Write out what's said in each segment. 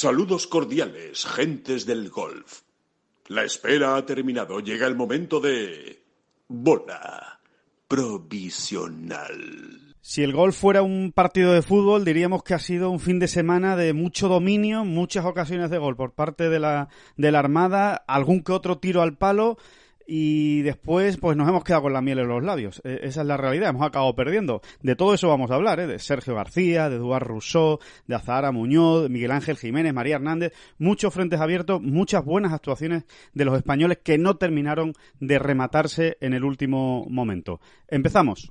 Saludos cordiales, gentes del golf. La espera ha terminado. Llega el momento de... Bola provisional. Si el golf fuera un partido de fútbol, diríamos que ha sido un fin de semana de mucho dominio, muchas ocasiones de gol por parte de la, de la Armada, algún que otro tiro al palo y después pues nos hemos quedado con la miel en los labios. E, esa es la realidad, hemos acabado perdiendo. De todo eso vamos a hablar, ¿eh? de Sergio García, de Eduard Rousseau, de Azahara Muñoz, de Miguel Ángel Jiménez, María Hernández, muchos frentes abiertos, muchas buenas actuaciones de los españoles que no terminaron de rematarse en el último momento. Empezamos.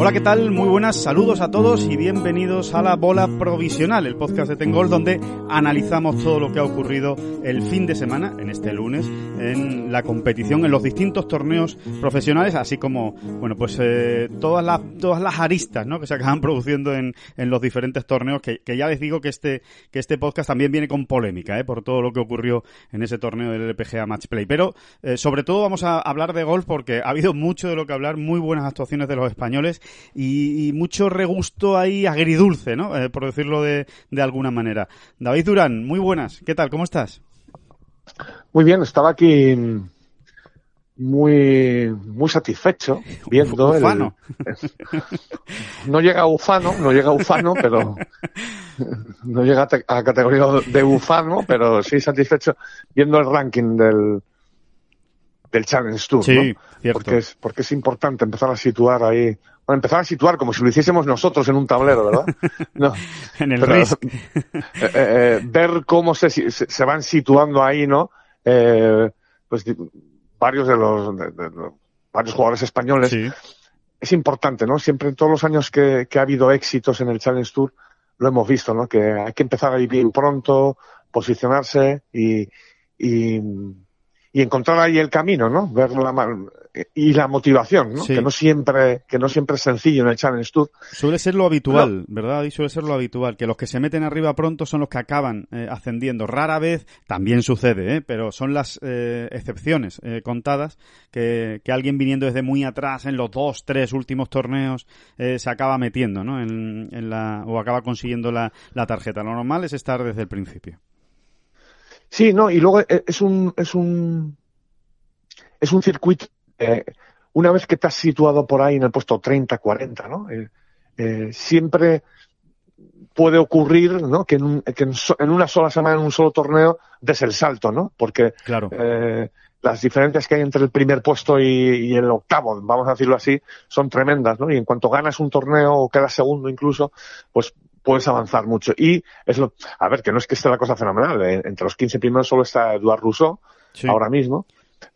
Hola, ¿qué tal? Muy buenas, saludos a todos y bienvenidos a la Bola Provisional, el podcast de Tengol, donde analizamos todo lo que ha ocurrido el fin de semana, en este lunes, en la competición, en los distintos torneos profesionales, así como, bueno, pues eh, todas, las, todas las aristas ¿no? que se acaban produciendo en, en los diferentes torneos, que, que, ya les digo que este, que este podcast también viene con polémica, ¿eh? por todo lo que ocurrió en ese torneo del LPGA Match Play. Pero, eh, sobre todo, vamos a hablar de golf porque ha habido mucho de lo que hablar, muy buenas actuaciones de los españoles y, mucho regusto ahí agridulce, ¿no? Eh, por decirlo de, de alguna manera. David Durán, muy buenas. ¿Qué tal? ¿Cómo estás? Muy bien, estaba aquí muy muy satisfecho viendo ufano. no llega a ufano no llega a ufano pero no llega a categoría de ufano pero sí satisfecho viendo el ranking del del Challenge Tour sí, ¿no? porque es porque es importante empezar a situar ahí empezar a situar como si lo hiciésemos nosotros en un tablero, ¿verdad? No, en el risk. Eh, eh, ver cómo se, se, van situando ahí, ¿no? Eh, pues varios de los, de, de, de, varios jugadores españoles. Sí. Es importante, ¿no? Siempre en todos los años que, que, ha habido éxitos en el Challenge Tour, lo hemos visto, ¿no? Que hay que empezar ahí bien pronto, posicionarse y, y, y encontrar ahí el camino, ¿no? Ver la, y la motivación, ¿no? Sí. Que no siempre, que no siempre es sencillo en el Challenge Tour. Suele ser lo habitual, no. ¿verdad? Y suele ser lo habitual, que los que se meten arriba pronto son los que acaban eh, ascendiendo. Rara vez, también sucede, ¿eh? Pero son las eh, excepciones eh, contadas que, que, alguien viniendo desde muy atrás en los dos, tres últimos torneos eh, se acaba metiendo, ¿no? En, en la, o acaba consiguiendo la, la tarjeta. Lo normal es estar desde el principio. Sí, no, y luego eh, es un, es un, es un circuito eh, una vez que te has situado por ahí en el puesto 30, 40, ¿no? Eh, eh, siempre puede ocurrir, ¿no? Que, en, un, que en, so, en, una sola semana, en un solo torneo, des el salto, ¿no? Porque claro. Las diferencias que hay entre el primer puesto y, y, el octavo, vamos a decirlo así, son tremendas, ¿no? Y en cuanto ganas un torneo o quedas segundo incluso, pues puedes avanzar mucho. Y es lo, a ver, que no es que esté la cosa fenomenal. Eh, entre los 15 primeros solo está Eduard Rousseau, sí. ahora mismo.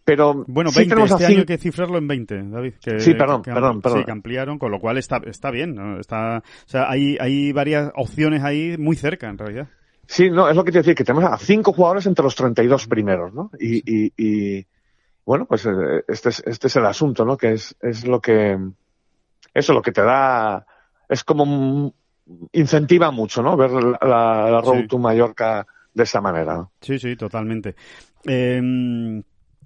Pero bueno, sí 20, tenemos este así... año hay que cifrarlo en 20, David. Que, sí, perdón, que, perdón, perdón. Sí, que ampliaron, con lo cual está, está bien. ¿no? Está, o sea, hay, hay varias opciones ahí muy cerca, en realidad. Sí, no, es lo que te decía, que tenemos a cinco jugadores entre los 32 primeros, ¿no? Y, y, y bueno, pues este es, este es el asunto, ¿no? Que es, es lo que, eso lo que te da, es como incentiva mucho, ¿no? Ver la, la, la Road sí. to Mallorca de esa manera. Sí, sí, totalmente. Eh,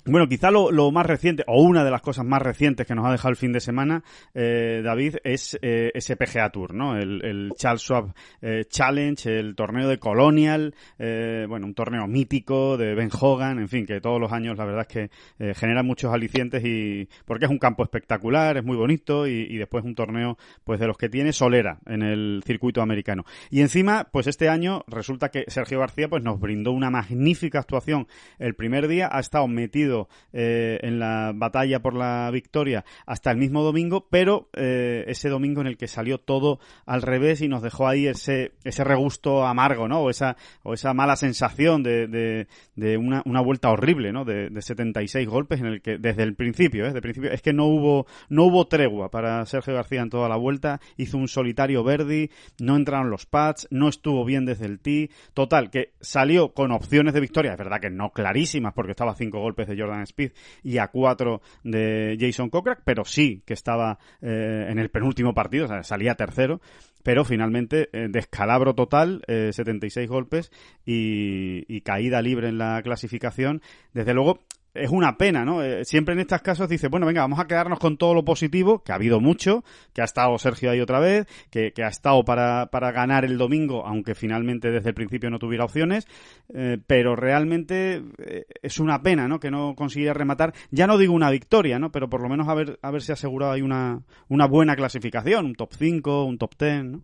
bueno, quizá lo, lo, más reciente, o una de las cosas más recientes que nos ha dejado el fin de semana, eh, David, es eh, ese PGA Tour, ¿no? El, Charles Schwab eh, Challenge, el torneo de Colonial, eh, bueno, un torneo mítico de Ben Hogan, en fin, que todos los años la verdad es que genera muchos alicientes y porque es un campo espectacular, es muy bonito y, y, después un torneo, pues de los que tiene solera en el circuito americano. Y encima, pues este año resulta que Sergio García, pues nos brindó una magnífica actuación. El primer día ha estado metido eh, en la batalla por la victoria hasta el mismo domingo, pero eh, ese domingo en el que salió todo al revés y nos dejó ahí ese, ese regusto amargo, ¿no? O esa, o esa mala sensación de, de, una, una, vuelta horrible, ¿no? De, de 76 golpes en el que desde el principio, ¿eh? Desde el principio, es que no hubo, no hubo tregua para Sergio García en toda la vuelta, hizo un solitario Verdi, no entraron los pads, no estuvo bien desde el tee, total, que salió con opciones de victoria, es verdad que no clarísimas porque estaba a cinco golpes de Jordan Speed y a cuatro de Jason Kokrak, pero sí que estaba eh, en el penúltimo partido, o sea, salía tercero, pero finalmente eh, descalabro total, eh, 76 golpes y, y, caída libre en la clasificación. Desde luego, es una pena, ¿no? Eh, siempre en estos casos dice, bueno, venga, vamos a quedarnos con todo lo positivo, que ha habido mucho, que ha estado Sergio ahí otra vez, que, que ha estado para, para, ganar el domingo, aunque finalmente desde el principio no tuviera opciones, eh, pero realmente eh, es una pena, ¿no? Que no consiguiera rematar, ya no digo una victoria, ¿no? Pero por lo menos haber, haberse asegurado ahí una, una buena clasificación, un top 5, un top 10, ¿no?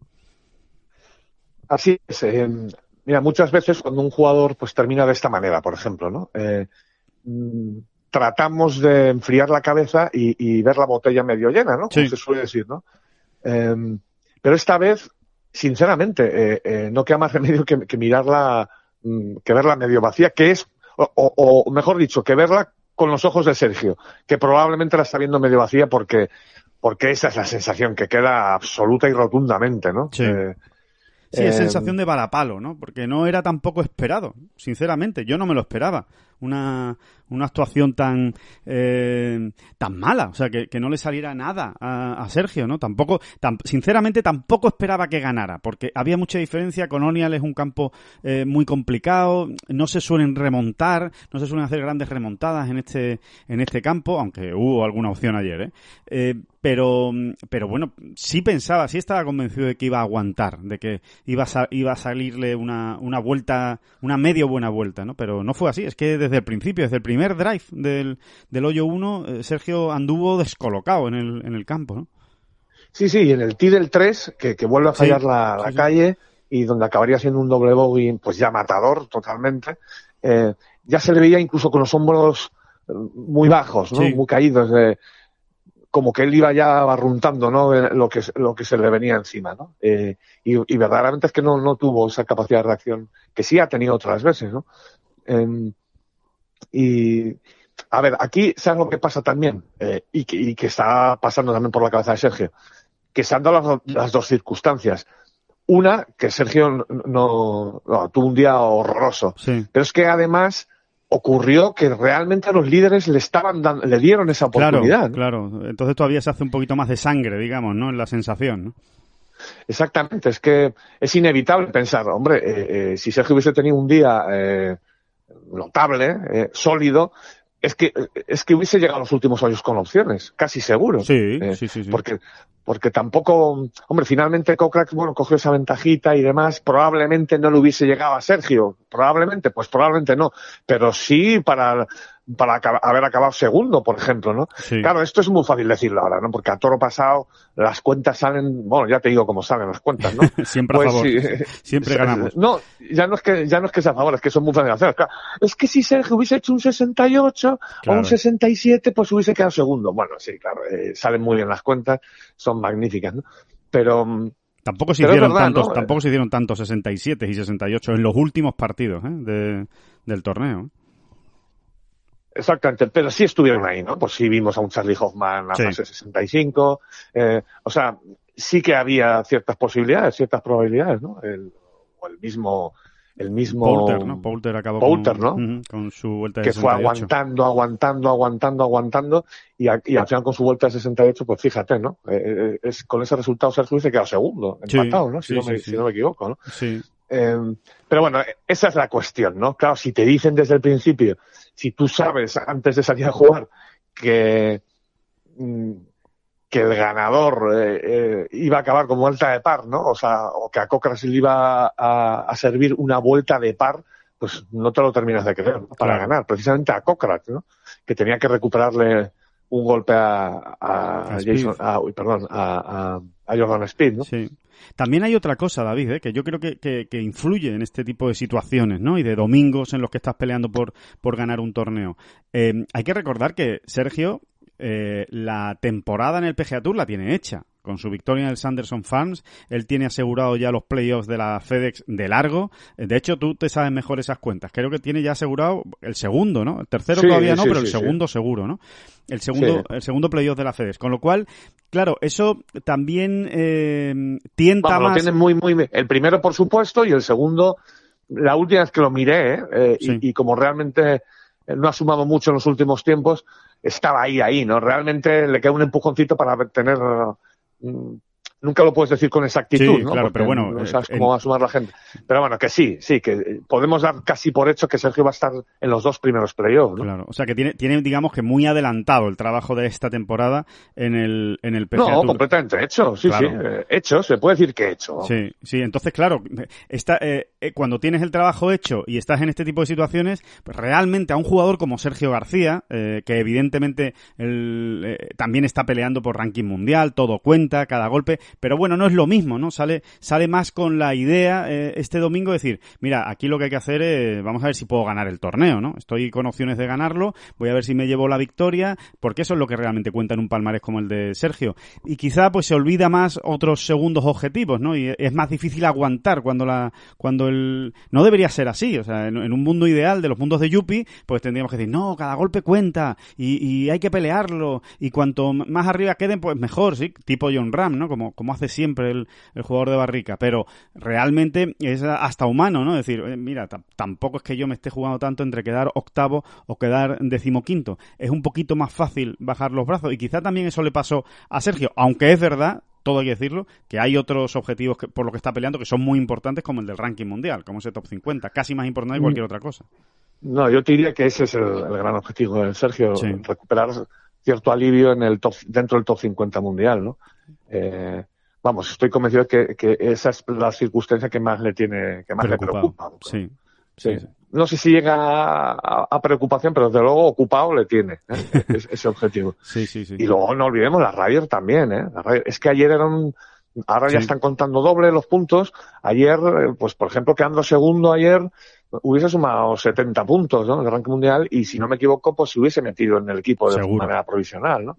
Así es. Mira, muchas veces cuando un jugador pues termina de esta manera, por ejemplo, ¿no? Eh, tratamos de enfriar la cabeza y, y, ver la botella medio llena, ¿no? Como sí. se suele decir, ¿no? Eh, pero esta vez, sinceramente, eh, eh, no queda más remedio que, que, mirarla, mm, que verla medio vacía, que es, o, o, mejor dicho, que verla con los ojos de Sergio, que probablemente la está viendo medio vacía porque, porque esa es la sensación que queda absoluta y rotundamente, ¿no? Sí. Eh, Sí, es sensación de balapalo, ¿no? Porque no era tampoco esperado, sinceramente. Yo no me lo esperaba. Una, una actuación tan eh, tan mala, o sea, que, que no le saliera nada a, a Sergio, ¿no? Tampoco, tam, sinceramente, tampoco esperaba que ganara, porque había mucha diferencia. Colonial es un campo eh, muy complicado, no se suelen remontar, no se suelen hacer grandes remontadas en este en este campo, aunque hubo alguna opción ayer, ¿eh? Eh pero, pero bueno, sí pensaba, sí estaba convencido de que iba a aguantar, de que iba a, iba a salirle una, una vuelta, una medio buena vuelta, ¿no? Pero no fue así, es que desde el principio, desde el primer drive del, del hoyo 1, eh, Sergio anduvo descolocado en el, en el campo, ¿no? Sí, sí, en el tee del 3, que, que vuelve a fallar sí, la, la sí, calle y donde acabaría siendo un doble bogey, pues ya matador totalmente, eh, ya se le veía incluso con los hombros eh, muy bajos, ¿no? Muy caídos de como que él iba ya barruntando, ¿no? Lo que, lo que se le venía encima, ¿no? Eh, y, y, verdaderamente es que no, no tuvo esa capacidad de reacción que sí ha tenido otras veces, ¿no? Eh, y, a ver, aquí, ¿sabes lo que pasa también? Eh, y, que, y, que, está pasando también por la cabeza de Sergio. Que se han dado las, las dos circunstancias. Una, que Sergio no, no, no tuvo un día horroroso. Sí. Pero es que además, ocurrió que realmente a los líderes le estaban dando, le dieron esa oportunidad. Claro, ¿no? claro. Entonces todavía se hace un poquito más de sangre, digamos, ¿no? En la sensación, ¿no? Exactamente, es que es inevitable pensar, hombre, eh, eh, si Sergio hubiese tenido un día eh, notable, eh, sólido, es que es que hubiese llegado a los últimos años con opciones, casi seguro. Sí, sí, sí, sí. Porque porque tampoco, hombre, finalmente Kokrak, bueno, cogió esa ventajita y demás, probablemente no le hubiese llegado a Sergio, probablemente, pues probablemente no, pero sí para, para haber acabado segundo, por ejemplo, ¿no? Sí. Claro, esto es muy fácil decirlo ahora, ¿no? Porque a toro pasado las cuentas salen, bueno, ya te digo cómo salen las cuentas, ¿no? Siempre pues, a favor. Sí, Siempre ganamos. No, ya no es que, ya no es que sea a favor, es que son muy fáciles de hacer. Claro, es que si Sergio hubiese hecho un 68 claro. o un 67, pues hubiese quedado segundo. Bueno, sí, claro, eh, salen muy bien las cuentas, son magníficas, ¿no? Pero, Tampoco se, hicieron verdad, tantos, ¿no? tampoco se hicieron tantos 67 y 68 en los últimos partidos ¿eh? de, del torneo. Exactamente, pero sí estuvieron ahí, ¿no? Pues sí vimos a un Charlie Hoffman a sí. fase 65, eh, o sea, sí que había ciertas posibilidades, ciertas probabilidades, ¿no? El, o el mismo, el mismo Poulter, ¿no? Poulter acabó Poulter, con, ¿no? con su vuelta de que 68. fue aguantando, aguantando, aguantando, aguantando y, a, y al final con su vuelta de 68, pues fíjate, ¿no? Eh, es, con ese resultado Sergio hubiese quedado segundo, empatado, ¿no? Si, sí, no me, sí, si no me equivoco, ¿no? Sí. Eh, pero bueno, esa es la cuestión, ¿no? Claro, si te dicen desde el principio, si tú sabes antes de salir a jugar que, mm, que el ganador eh, eh, iba a acabar como vuelta de par, ¿no? O sea, o que a Cochrane le iba a, a, servir una vuelta de par, pues no te lo terminas de creer ¿no? para ganar, precisamente a Cochrane, ¿no? Que tenía que recuperarle un golpe a, a, Jason, a, perdón, a, a, Jordan Speed, ¿no? Sí. También hay otra cosa, David, ¿eh? que yo creo que, que, influye en este tipo de situaciones, ¿no? Y de domingos en los que estás peleando por, por ganar un torneo. Eh, hay que recordar que Sergio, eh, la temporada en el PGA Tour la tiene hecha con su victoria en el Sanderson Farms, él tiene asegurado ya los playoffs de la FedEx de largo. De hecho, tú te sabes mejor esas cuentas. Creo que tiene ya asegurado el segundo, ¿no? El tercero todavía no, pero el segundo seguro, ¿no? El segundo, el segundo playoff de la FedEx. Con lo cual, claro, eso también eh, tienta más. tiene muy, muy. El primero, por supuesto, y el segundo, la última vez que lo miré, ¿eh? eh y, y, como realmente no ha sumado mucho en los últimos tiempos, estaba ahí, ahí, ¿no? Realmente le queda un empujoncito para tener nunca lo puedes decir con exactitud, ¿no? Claro, pero bueno, no sabes cómo va a sumar la gente. Pero bueno, que sí, sí, que podemos dar casi por hecho que Sergio va a estar en los dos primeros playoffs, ¿no? Claro, o sea que tiene, tiene, digamos que muy adelantado el trabajo de esta temporada en el, en el PGA No, completamente hecho, sí, sí, eh, hecho, se puede decir que hecho. Sí, sí, entonces claro, está, eh, eh, cuando tienes el trabajo hecho y estás en este tipo de situaciones, pues realmente a un jugador como Sergio García, que evidentemente también está peleando por ranking mundial, todo cuenta, cada golpe, pero bueno, no es lo mismo, ¿no? Sale, sale más con la idea eh, este domingo de decir, mira, aquí lo que hay que hacer es, vamos a ver si puedo ganar el torneo, ¿no? Estoy con opciones de ganarlo, voy a ver si me llevo la victoria, porque eso es lo que realmente cuenta en un palmarés como el de Sergio. Y quizá pues se olvida más otros segundos objetivos, ¿no? Y es más difícil aguantar cuando la, cuando el, no debería ser así, o sea, en, un mundo ideal de los mundos de Yuppie, pues tendríamos que decir, no, cada golpe cuenta, y, hay que pelearlo, y cuanto más arriba queden, pues mejor, sí, tipo John Ram, ¿no? Como, como hace siempre el, el jugador de barrica, pero realmente es hasta humano, ¿no? Decir, eh, mira, tampoco es que yo me esté jugando tanto entre quedar octavo o quedar decimoquinto. Es un poquito más fácil bajar los brazos y quizá también eso le pasó a Sergio, aunque es verdad todo hay que decirlo, que hay otros objetivos por los que está peleando que son muy importantes, como el del ranking mundial, como ese top 50, casi más importante que mm. cualquier otra cosa. No, yo te diría que ese es el, gran objetivo de Sergio, recuperar cierto alivio en el top, dentro del top 50 mundial, ¿no? Eh, vamos, estoy convencido de que, esa es la circunstancia que más le tiene, que más le preocupa. Sí. Sí. No sé si llega a, preocupación, pero desde luego ocupado le tiene ¿eh? ese objetivo. Sí, sí, sí. Y luego no olvidemos la Ryder también, ¿eh? es que ayer eran, ahora ya están contando doble los puntos. Ayer, pues por ejemplo, quedando segundo ayer, hubiese sumado 70 puntos, ¿no? En el ranking mundial y si no me equivoco, pues se hubiese metido en el equipo de manera provisional, ¿no?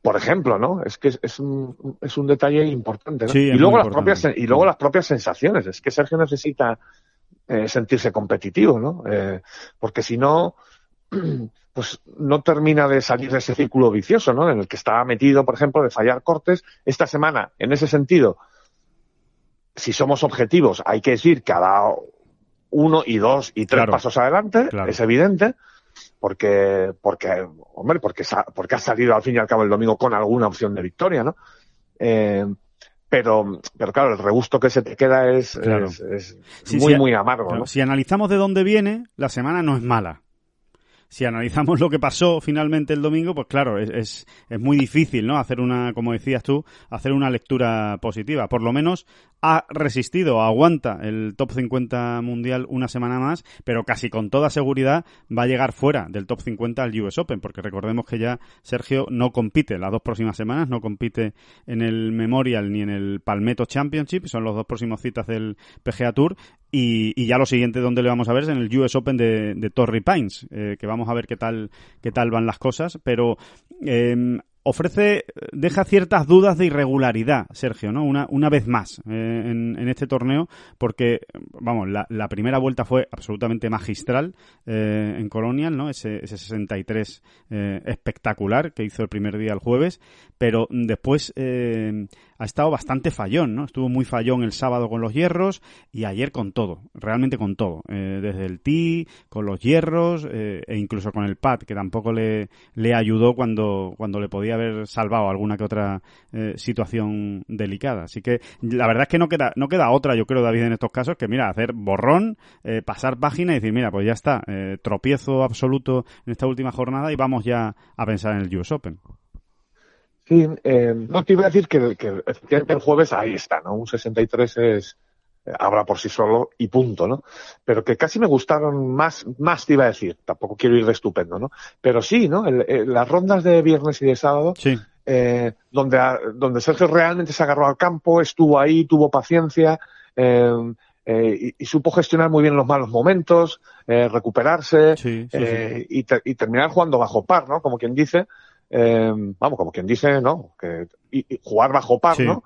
por ejemplo, ¿no? Es que es, un, es un detalle importante, ¿no? y luego las propias y luego las propias sensaciones. Es que Sergio necesita eh, sentirse competitivo, ¿no? Eh, porque si no, pues no termina de salir de ese círculo vicioso, ¿no? En el que estaba metido, por ejemplo, de fallar cortes. Esta semana, en ese sentido, si somos objetivos, hay que decir que ha dado uno y dos y tres pasos adelante, es evidente porque, porque, hombre, porque, porque ha salido al fin y al cabo el domingo con alguna opción de victoria, ¿no? Eh, pero, pero claro, el regusto que se te queda es, es, muy, muy amargo. ¿no? Si analizamos de dónde viene, la semana no es mala si analizamos lo que pasó finalmente el domingo, pues claro, es, es, muy difícil, ¿no? Hacer una, como decías tú, hacer una lectura positiva. Por lo menos ha resistido, aguanta el top 50 mundial una semana más, pero casi con toda seguridad va a llegar fuera del top 50 al US Open, porque recordemos que ya Sergio no compite las dos próximas semanas, no compite en el Memorial ni en el Palmetto Championship, son los dos próximos citas del PGA Tour, y, ya lo siguiente donde le vamos a ver es en el US Open de, Torrey Pines, eh, que vamos a ver qué tal, qué tal van las cosas, pero eh, ofrece, deja ciertas dudas de irregularidad, Sergio, ¿no? Una, una vez más eh, en, este torneo, porque, vamos, la, primera vuelta fue absolutamente magistral eh, en Colonial, ¿no? Ese, ese 63 eh, espectacular que hizo el primer día el jueves, pero después ha estado bastante fallón, ¿no? Estuvo muy fallón el sábado con los hierros y ayer con todo, realmente con todo, desde el tee, con los hierros e incluso con el pad, que tampoco le, le ayudó cuando, cuando le podía haber salvado alguna que otra eh, situación delicada. Así que la verdad es que no queda, no queda otra, yo creo, David, en estos casos, que mira, hacer borrón, pasar página y decir, mira, pues ya está, tropiezo absoluto en esta última jornada y vamos ya a pensar en el US Open. Sí, eh, no te iba a decir que, el jueves ahí está, ¿no? Un 63 es, habla por sí solo y punto, ¿no? Pero que casi me gustaron más, más te iba a decir, tampoco quiero ir de estupendo, ¿no? Pero sí, ¿no? las rondas de viernes y de sábado, eh, donde, donde Sergio realmente se agarró al campo, estuvo ahí, tuvo paciencia, eh, eh, y, supo gestionar muy bien los malos momentos, eh, recuperarse eh, y, y, terminar jugando bajo par, ¿no? Como quien dice, vamos, como quien dice, ¿no? Que, y, jugar bajo par, ¿no?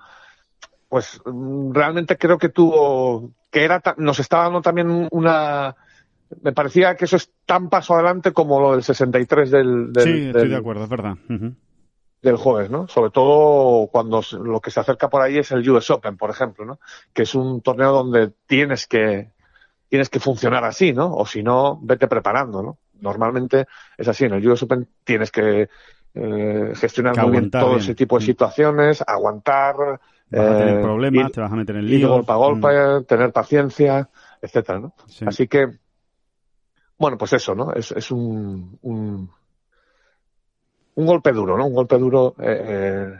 Pues mm, realmente creo que tuvo, que era, nos estaba dando también una, me parecía que eso es tan paso adelante como lo del 63 del, del sí, estoy de acuerdo, es verdad del jueves, ¿no? Sobre todo cuando lo que se acerca por ahí es el US Open, por ejemplo, ¿no? Que es un torneo donde tienes que tienes que funcionar así, ¿no? O si no, vete preparando, ¿no? Normalmente es así, en el US Open tienes que eh, gestionar muy bien todo ese tipo de situaciones, aguantar, vas a tener eh, problemas, te vas a meter en lío, golpe a golpe, mm. tener paciencia, etcétera, ¿no? Así que, bueno, pues eso, ¿no? Es, es un, un un golpe duro, ¿no? Un golpe duro, eh,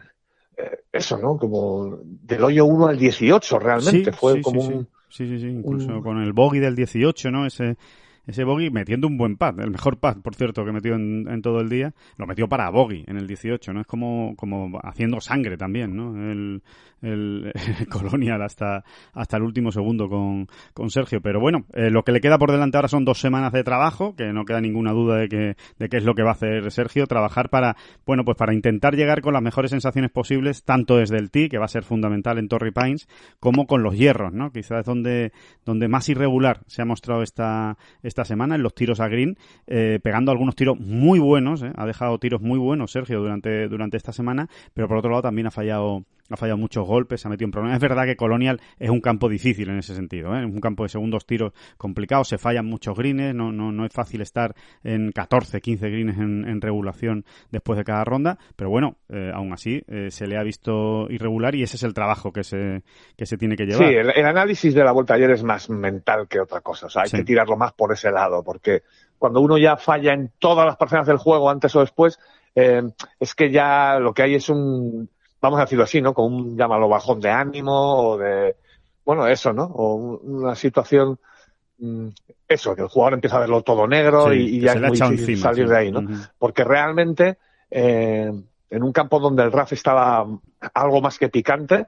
eh, eso, ¿no? Como del hoyo 1 al 18 realmente, fue como un... Sí, sí, sí, incluso con el bogey del 18, ¿no? Ese, ese bogey metiendo un buen pad, el mejor pad, por cierto, que metió en, en todo el día, lo metió para bogey en el 18, ¿no? Es como, como haciendo sangre también, ¿no? El, el, Colonial hasta, hasta el último segundo con, con Sergio. Pero bueno, eh, lo que le queda por delante ahora son dos semanas de trabajo, que no queda ninguna duda de que, de qué es lo que va a hacer Sergio, trabajar para, bueno, pues para intentar llegar con las mejores sensaciones posibles, tanto desde el tee, que va a ser fundamental en Torrey Pines, como con los hierros, ¿no? Quizás es donde, donde más irregular se ha mostrado esta, esta semana, en los tiros a green, eh, pegando algunos tiros muy buenos, ¿eh? ha dejado tiros muy buenos Sergio durante, durante esta semana, pero por otro lado también ha fallado ha fallado muchos golpes, se ha metido en problemas. Es verdad que Colonial es un campo difícil en ese sentido, ¿eh? es un campo de segundos tiros complicado, se fallan muchos greens, no, no, no es fácil estar en 14, 15 greens en, regulación después de cada ronda, pero bueno, eh, aún así eh, se le ha visto irregular y ese es el trabajo que se, que se tiene que llevar. Sí, el, análisis de la vuelta ayer es más mental que otra cosa, o sea, hay que tirarlo más por ese lado, porque cuando uno ya falla en todas las parcelas del juego, antes o después, eh, es que ya lo que hay es un vamos a decirlo así, ¿no? Con un, llámalo, bajón de ánimo o de, bueno, eso, ¿no? O una situación, mm, eso, que el jugador empieza a verlo todo negro y, ya es muy difícil salir de ahí, ¿no? Porque realmente, eh, en un campo donde el RAF estaba algo más que picante,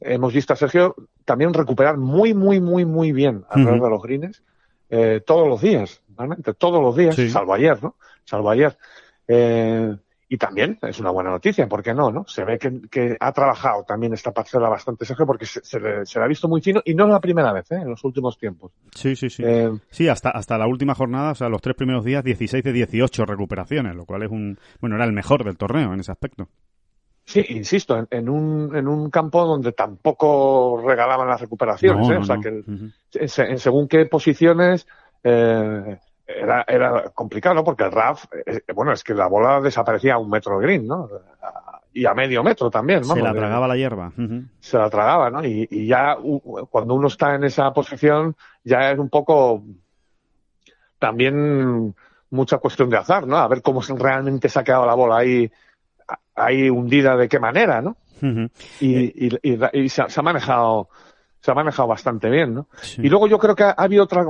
hemos visto a Sergio también recuperar muy, muy, muy, muy bien alrededor de los greens, eh, todos los días, realmente, todos los días, salvo ayer, ¿no? Salvo ayer. Eh, y también es una buena noticia, ¿por qué no? no? Se ve que, ha trabajado también esta parcela bastante Sergio porque se, le, ha visto muy fino y no es la primera vez ¿eh? en los últimos tiempos. Sí, sí, sí. Eh, sí, hasta, hasta la última jornada, o sea, los tres primeros días, 16 de 18 recuperaciones, lo cual es un. Bueno, era el mejor del torneo en ese aspecto. Sí, insisto, en, un, en un campo donde tampoco regalaban las recuperaciones, ¿eh? o sea, que en, según qué posiciones. Eh, era, era complicado, ¿no? Porque el RAF, eh, bueno, es que la bola desaparecía a un metro green, ¿no? Y a medio metro también, ¿no? Se la tragaba la hierba. Se la tragaba, ¿no? Y, y, ya cuando uno está en esa posición, ya es un poco también mucha cuestión de azar, ¿no? A ver cómo realmente se ha quedado la bola ahí, ahí hundida de qué manera, ¿no? y, y, y, se, ha, manejado se ha manejado bastante bien, ¿no? Y luego yo creo que ha habido otra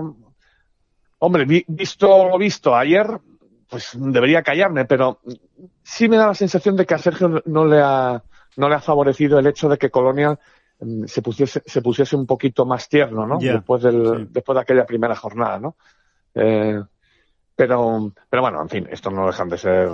Hombre, visto lo visto ayer, pues debería callarme, pero sí me da la sensación de que a Sergio no le ha, no le ha favorecido el hecho de que Colonial mm, se pusiese, se pusiese un poquito más tierno, ¿no? después, del, después de aquella primera jornada, ¿no? Eh, pero, pero bueno, en fin, esto no dejan de ser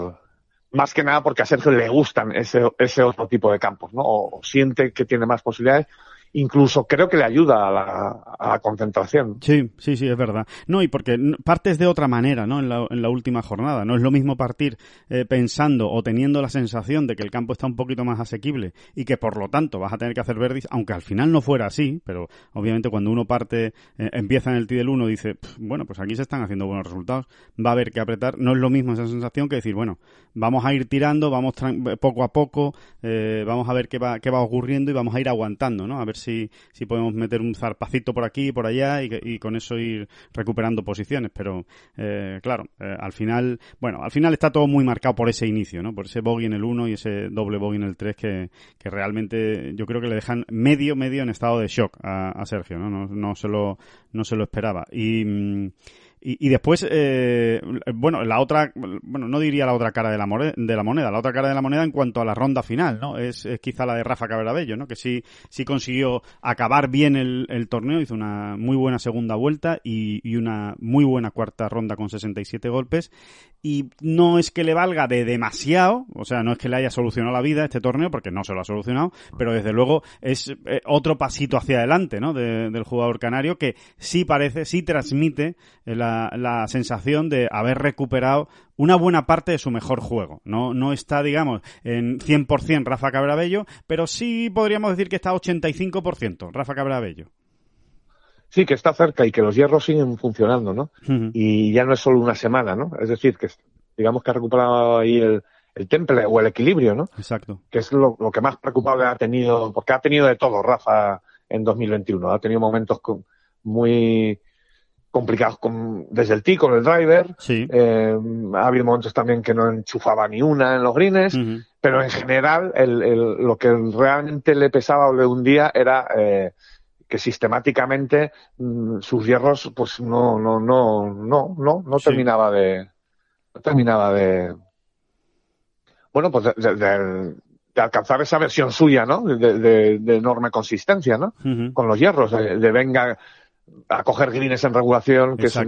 más que nada porque a Sergio le gustan ese, ese otro tipo de campos, ¿no? O siente que tiene más posibilidades incluso creo que le ayuda a la, concentración. Sí, sí, sí, es verdad. No, y porque partes de otra manera, ¿no? En la, en la última jornada. No es lo mismo partir eh, pensando o teniendo la sensación de que el campo está un poquito más asequible y que por lo tanto vas a tener que hacer verdis, aunque al final no fuera así, pero obviamente cuando uno parte, eh, empieza en el T del 1 dice, bueno, pues aquí se están haciendo buenos resultados, va a haber que apretar. No es lo mismo esa sensación que decir, bueno, vamos a ir tirando, vamos poco a poco, eh, vamos a ver qué va, qué va ocurriendo y vamos a ir aguantando, ¿no? A ver si, si podemos meter un zarpacito por aquí y por allá y, con eso ir recuperando posiciones. Pero, eh, claro, eh, al final, bueno, al final está todo muy marcado por ese inicio, ¿no? Por ese bogey en el 1 y ese doble bogey en el 3 que, que realmente yo creo que le dejan medio, medio en estado de shock a, a Sergio, ¿no? No, no, se lo, no se lo esperaba. Y, y, después, eh, bueno, la otra, bueno, no diría la otra cara de la, moneda, de la otra cara de la moneda en cuanto a la ronda final, ¿no? Es, quizá la de Rafa Cabrabello, ¿no? Que sí, sí consiguió acabar bien el, el torneo, hizo una muy buena segunda vuelta y, y, una muy buena cuarta ronda con 67 golpes. Y no es que le valga de demasiado, o sea, no es que le haya solucionado la vida este torneo, porque no se lo ha solucionado, pero desde luego es eh, otro pasito hacia adelante, ¿no? del jugador canario que sí parece, sí transmite la la, sensación de haber recuperado una buena parte de su mejor juego. No, no está, digamos, en 100% Rafa Cabrabello, pero sí podríamos decir que está 85% Rafa Cabrabello. Sí, que está cerca y que los hierros siguen funcionando, ¿no? Y ya no es solo una semana, ¿no? Es decir, que digamos que ha recuperado ahí el, temple o el equilibrio, ¿no? Exacto. Que es lo, que más preocupable ha tenido, porque ha tenido de todo Rafa en 2021. Ha tenido momentos muy complicados con, desde el tee con el driver. Sí. Eh, ha habido momentos también que no enchufaba ni una en los greens, pero en general el, el, lo que realmente le pesaba o le hundía era eh, que sistemáticamente mm, sus hierros pues no no no no no no terminaba de no terminaba de bueno pues de, de, alcanzar esa versión suya, ¿no? De, enorme consistencia, ¿no? Con los hierros, de, venga, a coger greens en regulación, que, es,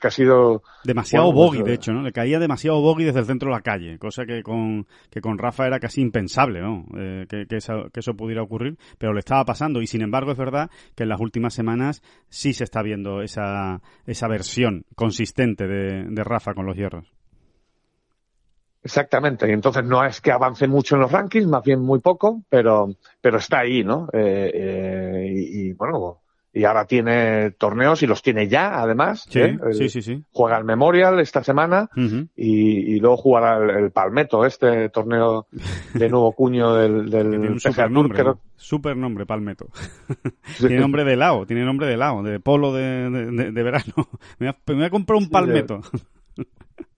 que, ha sido... Demasiado bogey, pues, de hecho, ¿no? Le caía demasiado bogey desde el centro de la calle, cosa que con, que con Rafa era casi impensable, ¿no? Eh, que, que, eso, que eso pudiera ocurrir, pero le estaba pasando y sin embargo es verdad que en las últimas semanas sí se está viendo esa, esa versión consistente de, de Rafa con los hierros. Exactamente, y entonces no es que avance mucho en los rankings, más bien muy poco, pero, pero está ahí, ¿no? Eh, eh, y, y, bueno, y ahora tiene torneos y los tiene ya, además. Sí, ¿eh? sí, sí, sí, Juega el Memorial esta semana y, luego jugará el, Palmetto, este torneo de nuevo cuño del, del tiene un super nombre, super nombre, Palmetto. tiene nombre de helado, tiene nombre de helado, de polo de, de, verano. me, voy a, comprar un Palmetto.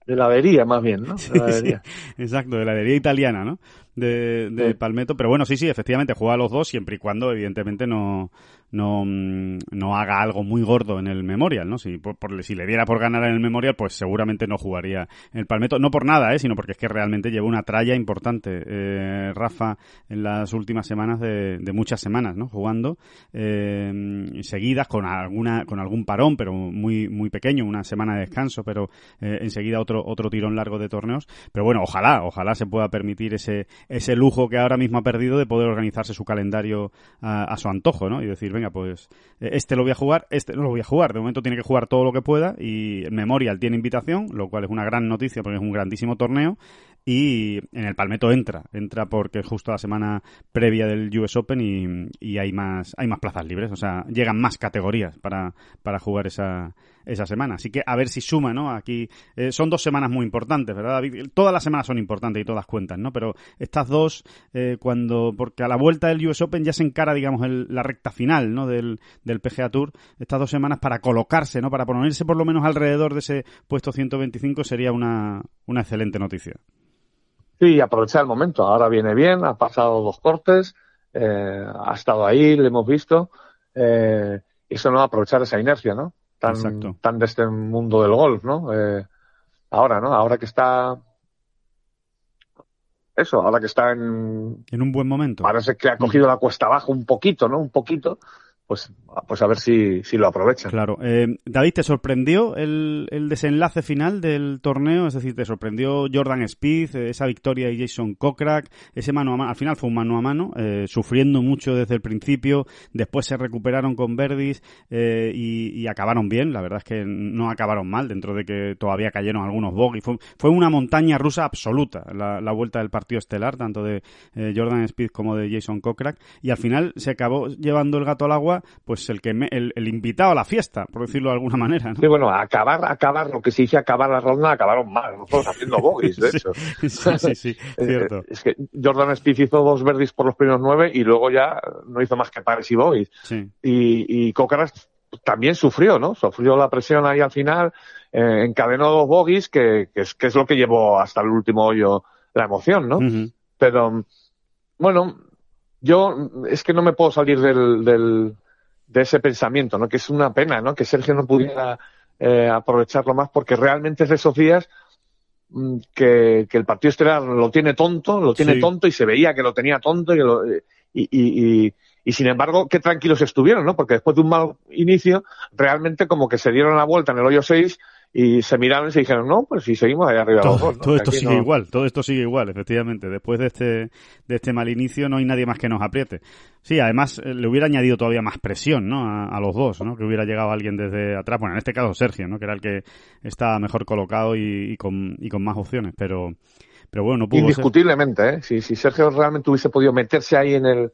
De heladería, más bien, ¿no? De exacto, de heladería italiana, ¿no? De, de Palmetto. Pero bueno, sí, sí, efectivamente, juega a los dos siempre y cuando, evidentemente, no, no, mm, no haga algo muy gordo en el Memorial, ¿no? Si, por, si le diera por ganar en el Memorial, pues seguramente no jugaría en el Palmetto. No por nada, ¿eh? Sino porque es que realmente lleva una tralla importante, eh, Rafa, en las últimas semanas de, de muchas semanas, ¿no? Jugando eh, seguidas con alguna con algún parón, pero muy muy pequeño, una semana de descanso, pero eh, enseguida otro otro tirón largo de torneos. Pero bueno, ojalá, ojalá se pueda permitir ese ese lujo que ahora mismo ha perdido de poder organizarse su calendario a, a su antojo, ¿no? Y decir, venga, pues eh, este lo voy a jugar, este no lo voy a jugar. De momento tiene que jugar todo lo que pueda y Memorial tiene invitación, lo cual es una gran noticia porque es un grandísimo torneo y en el Palmetto entra, entra porque justo la semana previa del US Open y, y, hay más hay más plazas libres, o sea, llegan más categorías para, para jugar esa, esa semana. Así que a ver si suma, ¿no? Aquí eh, son dos semanas muy importantes, ¿verdad, David? Todas las semanas son importantes y todas cuentan, ¿no? Pero estas dos, eh, cuando, porque a la vuelta del US Open ya se encara, digamos, el, la recta final, ¿no? Del, del PGA Tour, estas dos semanas para colocarse, ¿no? Para ponerse por lo menos alrededor de ese puesto 125 sería una, una excelente noticia. Sí, aprovechar el momento. Ahora viene bien, ha pasado dos cortes, eh, ha estado ahí, le hemos visto. Eh, eso no aprovechar esa inercia, ¿no? Tan, tan de este mundo del golf, ¿no? Eh, ahora, ¿no? Ahora que está eso, ahora que está en... En un buen momento. Parece que ha cogido la cuesta abajo un poquito, ¿no? Un poquito pues, pues a ver si, si lo aprovechan. Claro. Eh, David, ¿te sorprendió el, el, desenlace final del torneo? Es decir, ¿te sorprendió Jordan Speed, eh, esa victoria de Jason Kokrak, ese mano a mano? Al final fue un mano a mano, eh, sufriendo mucho desde el principio, después se recuperaron con Verdis eh, y, y, acabaron bien. La verdad es que no acabaron mal, dentro de que todavía cayeron algunos bogies. Fue, fue una montaña rusa absoluta la, la vuelta del partido estelar, tanto de eh, Jordan Speed como de Jason Kokrak, y al final se acabó llevando el gato al agua pues el que el, el, invitado a la fiesta, por decirlo de alguna manera. ¿no? Sí, bueno, acabar, acabar, lo que se dice acabar la ronda, acabaron mal, nosotros haciendo bogies, de hecho. sí, sí, sí, cierto. es que Jordan Spieth hizo dos verdis por los primeros nueve y luego ya no hizo más que pares y bogies. Sí. Y, y Cocaras también sufrió, ¿no? Sufrió la presión ahí al final, eh, encadenó dos bogies, que, que, es, que es lo que llevó hasta el último hoyo la emoción, ¿no? Uh -huh. Pero, bueno, yo es que no me puedo salir del, del, de ese pensamiento, ¿no? Que es una pena, ¿no? Que Sergio no pudiera eh, aprovecharlo más porque realmente es de esos días mm, que, que el partido estelar lo tiene tonto, lo tiene Sí. tonto y se veía que lo tenía tonto y, lo- y, y, y, y sin embargo, qué tranquilos estuvieron, ¿no? Porque después de un mal inicio, realmente como que se dieron la vuelta en el hoyo 6 y se miraron y se dijeron, no, pues si seguimos ahí arriba los Todo, dos, ¿no? todo Que esto sigue no- igual, todo esto sigue igual, efectivamente. Después de este, de este mal inicio no hay nadie más que nos apriete. Sí, además eh, le hubiera añadido todavía más presión, ¿no? A, a los dos, ¿no? Que hubiera llegado alguien desde atrás. Bueno, en este caso Sergio, ¿no? Que era el que estaba mejor colocado y, y con, y con más opciones, pero, pero bueno, no pudo ser. Indiscutiblemente, ¿eh? Si, si Sergio realmente hubiese podido meterse ahí en el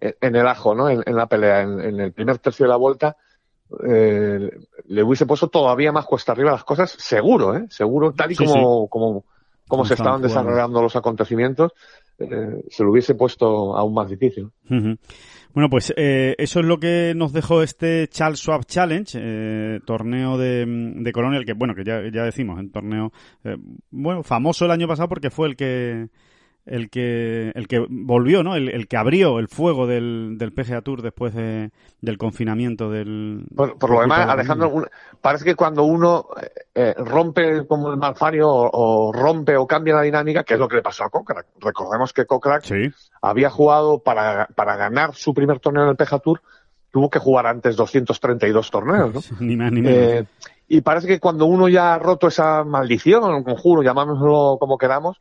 en el ajo, ¿no? En, en la pelea, en, en el primer tercio de la vuelta, eh, le hubiese puesto todavía más cuesta arriba las cosas, seguro, ¿eh? Seguro, tal y Sí, como, como, como se estaban jugando. desarrollando los acontecimientos, eh, se lo hubiese puesto aún más difícil. Bueno, pues eh, eso es lo que nos dejó este Charles Schwab Challenge, eh, torneo de, de Colonial, que bueno, que ya, ya decimos, un torneo, eh, bueno, famoso el año pasado porque fue el que el que el que volvió, ¿no? El, el que abrió el fuego del, del PGA Tour después de, del confinamiento del... Por, por lo demás, Alejandro, parece que cuando uno eh, eh, rompe como el malfario o, o rompe o cambia la dinámica, que es lo que le pasó a Kokrak. Recordemos que Kokrak Sí, había jugado para, para ganar su primer torneo en el PGA Tour, tuvo que jugar antes 232 torneos, ¿no? ni más ni menos. Eh, y parece que cuando uno ya ha roto esa maldición, conjuro, llamámoslo como queramos,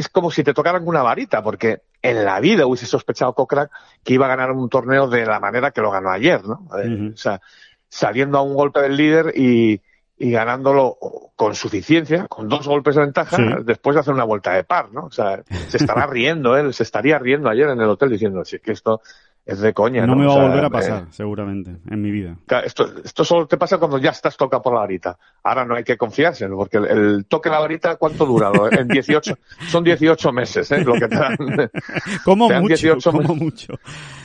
es como si te tocaran una varita, porque en la vida hubiese sospechado Kokrak que iba a ganar un torneo de la manera que lo ganó ayer, ¿no? Eh. O sea, saliendo a un golpe del líder y, y ganándolo con suficiencia, con dos golpes de ventaja, Sí. después de hacer una vuelta de par, ¿no? O sea, se estará riendo él, se estaría riendo ayer en el hotel diciendo, si es que esto es de coña, no ¿no? me va O sea, a volver a eh, pasar, seguramente, en mi vida. Esto, esto solo te pasa cuando ya estás tocado por la varita. Ahora no hay que confiarse, porque el, el toque de la varita, ¿cuánto dura? En 18, son 18 meses, ¿eh? Lo que te dan. Como te dan mucho, 18 como meses. mucho.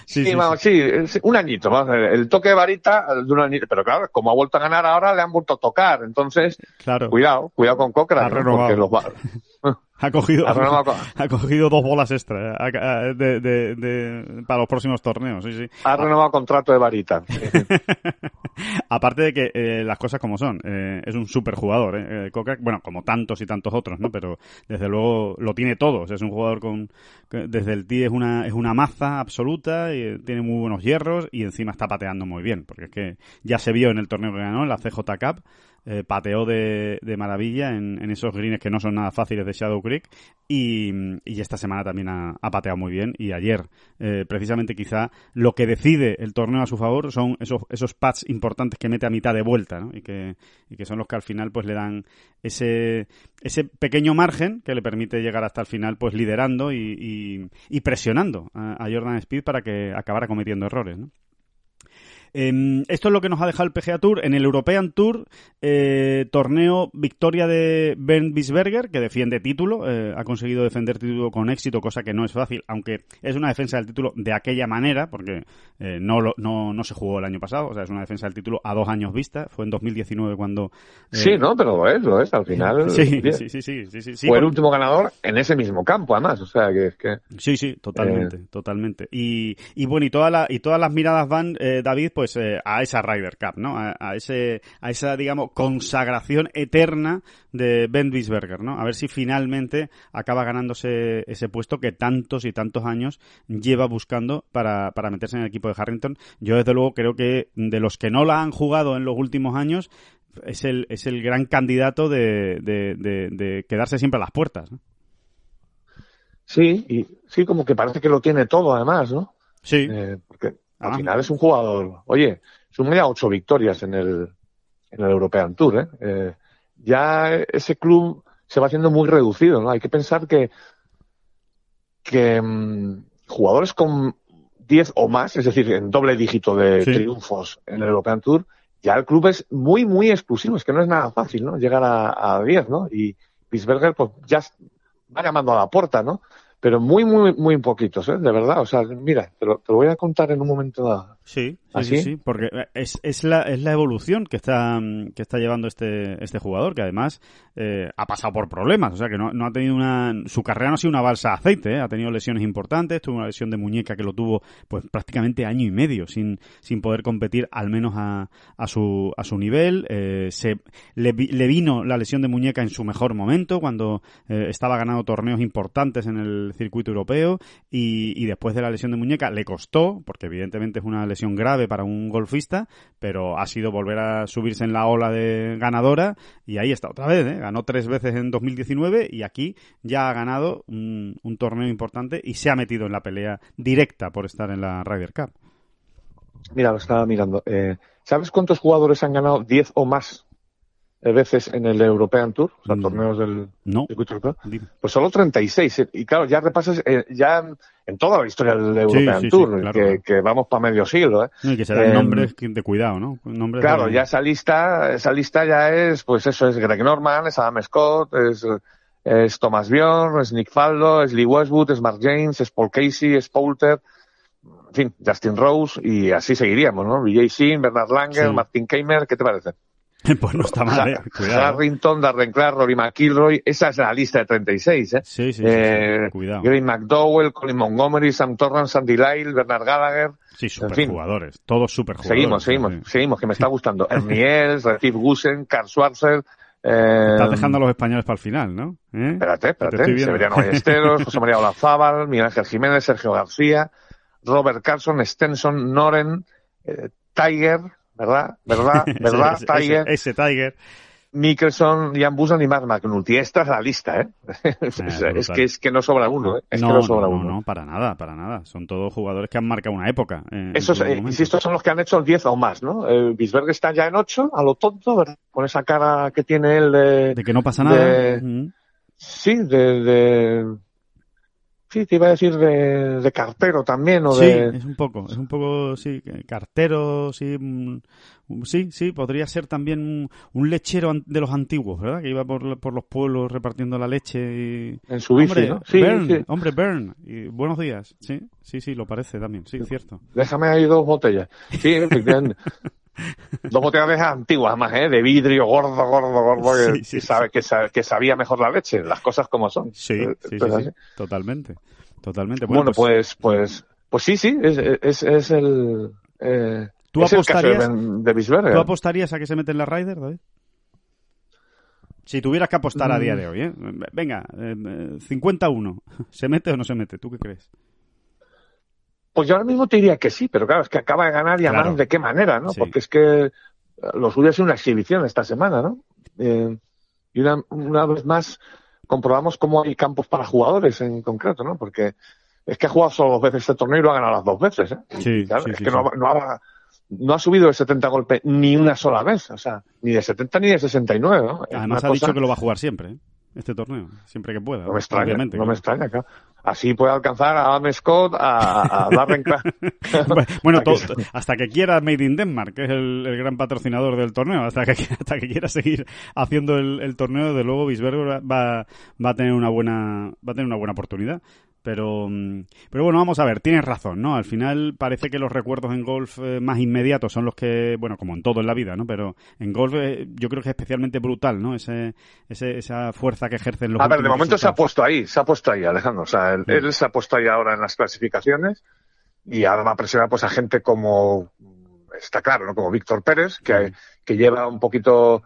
Sí, Sí, sí, vamos, sí, es un añito, vamos El toque de varita de un añito. Pero claro, como ha vuelto a ganar ahora, le han vuelto a tocar. Entonces. Claro. cuidado, cuidado con Cochrane, porque los va- Ha cogido, ha con- ha cogido dos bolas extra eh, de, de- de- para los próximos torneos, sí, sí. ha renovado contrato de varita. Aparte de que eh, las cosas como son, eh, es un super jugador, eh, eh, Kokrak, bueno, como tantos y tantos otros, ¿no? Pero desde luego lo tiene todo, o sea, es un jugador con, desde el tee es una, es una maza absoluta, y eh, tiene muy buenos hierros y encima está pateando muy bien, porque es que ya se vio en el torneo que ganó, en la CJ Cup, eh, pateó de, de maravilla en, en esos greens que no son nada fáciles de Shadow Creek y, y esta semana también ha, pateado muy bien y ayer eh, precisamente quizá lo que decide el torneo a su favor son esos, esos pads importantes que mete a mitad de vuelta ¿no? y, que, y que son los que al final pues le dan ese, ese pequeño margen que le permite llegar hasta el final pues liderando y, y, presionando a, Jordan Speed para que acabara cometiendo errores. Eh, esto es lo que nos ha dejado el PGA Tour. En el European Tour, eh, torneo victoria de Bernd Bisberger, que defiende título, eh, ha conseguido defender título con éxito, cosa que no es fácil, aunque es una defensa del título de aquella manera, porque eh, no, lo, no, no se jugó el año pasado, o sea, es una defensa del título a dos años vista, fue en 2019 cuando... eh, Sí, ¿no? Pero lo es, lo es. Al final, Sí, bien. sí, sí, sí, sí, sí, sí, fue el último ganador en ese mismo campo, además. O sea, que es que... Sí, sí, totalmente, totalmente. Y, y bueno, y, toda la, y todas las miradas van, eh, David, pues eh, a esa Ryder Cup, ¿no? A, a ese, a esa, digamos, consagración eterna de Ben Wiesberger, ¿no? A ver si finalmente acaba ganándose ese puesto que tantos y tantos años lleva buscando para, para meterse en el equipo de Harrington. Yo, desde luego, creo que de los que no la han jugado en los últimos años, es el, es el gran candidato de, de, de, de quedarse siempre a las puertas, ¿no? Sí, y sí, como que parece que lo tiene todo, además, ¿no? Sí. Eh, al Ah. final es un jugador. Oye, suma ya ocho victorias en el, en el European Tour, ¿eh? Eh, Ya ese club se va haciendo muy reducido, ¿no? Hay que pensar que, que mm, jugadores con 10 o más, es decir, en doble dígito de Sí. triunfos en el European Tour, ya el club es muy, muy exclusivo. Es que no es nada fácil, ¿no? Llegar a, a 10, ¿no? Y Bisberger, pues ya va llamando a la puerta, ¿no? Pero muy, muy, muy poquitos, ¿eh? De verdad. O sea, mira, te lo, te lo voy a contar en un momento dado. Sí, ¿Ah, sí, sí? porque es, es, la, es la evolución que está, mm, que está llevando este, este jugador, que además eh, ha pasado por problemas, o sea que no, no ha tenido una... Su carrera no ha sido una balsa aceite, ¿eh? ha tenido lesiones importantes, tuvo una lesión de muñeca que lo tuvo pues prácticamente año y medio sin, sin poder competir al menos a, a, su, a su nivel, eh, se, le, le vino la lesión de muñeca en su mejor momento, cuando eh, estaba ganando torneos importantes en el circuito europeo y, y después de la lesión de muñeca le costó, porque evidentemente es una lesión grave para un golfista, pero ha sido volver a subirse en la ola de ganadora y ahí está otra vez, ¿eh? ganó tres veces en 2019 y aquí ya ha ganado un, torneo importante y se ha metido en la pelea directa por estar en la Ryder Cup. Mira, lo estaba mirando. Eh, ¿Sabes cuántos jugadores han ganado 10 o más veces en el European Tour? O sea, Mm. torneos del No, circuito europeo. dime. Pues solo 36. eh, Y claro, ya repasas eh, ya en, toda la historia del European sí, sí, Tour, claro, que, claro. que vamos para medio siglo. ¿eh? Y que se dan Em, nombres de cuidado, ¿no? Nombres Claro, de- ya esa lista, esa lista ya es, pues eso es Greg Norman, es Adam Scott, es, es Thomas Bjorn, es Nick Faldo, es Lee Westwood, es Mark James, es Paul Casey, es Poulter, en fin, Justin Rose y así seguiríamos, ¿no? Vijay Singh, Bernard Langer. Martin Keimer, ¿qué te parece? pues no está mal, ¿eh? Cuidado. Harrington, Darren Clark, Rory McIlroy, esa es la lista de 36, ¿eh? Sí, sí, sí, sí, Eh, cuidado. Greg McDowell, Colin Montgomery, Sam Torrance, Sandy Lyle, Bernard Gallagher, Sí, fin. superjugadores. Todos superjugadores. Seguimos, seguimos, Sí. seguimos, que me está gustando. Erniel, Retief Gusen, Karl Schwarzer. Eh, Estás dejando a los españoles para el final, ¿no? ¿Eh? Espérate, espérate. Severiano Ballesteros, José María Olazábal, Miguel Ángel Jiménez, Sergio García, Robert Carlson, Stenson, Noren, eh, Tiger, ¿verdad? ¿Verdad? ¿Verdad? Ese- Tiger, Ese, Tiger. Mickelson, Jan Busan y Mark McNulty. Esta es la lista, ¿eh? es, que, es que no sobra uno, ¿eh? Es no, que no sobra no, uno. no, para nada, para nada. Son todos jugadores que han marcado una época. eh, Esos, eh, insisto, son los que han hecho 10 o más, ¿no? Eh, Bisberg está ya en 8, a lo tonto, ¿verdad? Con esa cara que tiene él de... De que no pasa nada. de-. Sí, de, de... Sí, te iba a decir de, de cartero también, o Sí, de... es un poco, es un poco, sí, cartero, sí, mm, sí, sí, podría ser también un, un lechero de los antiguos, ¿verdad? Que iba por, por los pueblos repartiendo la leche y... En su bici, hombre, ¿no? Sí, Bern, sí. hombre, Bern, y buenos días, sí, sí, sí, lo parece también, sí, cierto. Déjame ahí dos botellas. Sí, efectivamente. dos botellas de esas antiguas, además, ¿eh? De vidrio, gordo, gordo, gordo, que, Sí, sí, que sabe, que, sabía mejor la leche, las cosas como son. Sí, Eh, sí, esto sí, es sí, así. totalmente, totalmente. Bueno, pues, pues, pues sí, sí, es, es, es el... Eh, ¿Tú es el caso de, apostarías- Ben- de Bisberger. ¿Tú apostarías a que se mete en la Ryder, David? Si tuvieras que apostar a Mm. día de hoy, ¿eh? Venga, eh, eh, 51. ¿Se mete o no se mete? ¿Tú qué crees? Pues yo ahora mismo te diría que sí, pero claro, es que acaba de ganar y Claro. además de qué manera, ¿no? Sí. Porque es que eh, lo suyo es una exhibición esta semana, ¿no? Eh, y una, una vez más comprobamos cómo hay campos para jugadores en concreto, ¿no? Porque es que ha jugado solo dos veces este torneo y lo ha ganado las dos veces, ¿eh? Sí, claro, sí, es sí, que. No, ha- no, ha, no ha subido de 70 golpes ni una sola vez, o sea, ni de 70 ni de 69, ¿no? Además ha dicho que lo va a jugar siempre, ¿eh? este torneo, siempre que pueda. no me extraña, obviamente, no claro. me extraña, claro. Así puede alcanzar a Adam Scott, a, a Darren. Bueno, todo- hasta que quiera Made in Denmark, que es el, el gran patrocinador del torneo, hasta que, hasta que quiera seguir haciendo el, el torneo, de luego Bisberger va, va a tener una buena, va a tener una buena oportunidad. Pero, mm, pero bueno, vamos a ver, tienes razón, ¿no? Al final parece que los recuerdos en golf eh, más inmediatos son los que, bueno, como en todo en la vida, ¿no? Pero en golf eh, yo creo que es especialmente brutal, ¿no? Ese, ese, esa fuerza que ejercen los A ver, de momento se ha puesto ahí, se ha puesto ahí, Alejandro. O sea, él, Sí. él se ha puesto ahí ahora en las clasificaciones y ahora va a presionar pues a gente como, está claro, ¿no? Como Víctor Pérez, que, que lleva un poquito,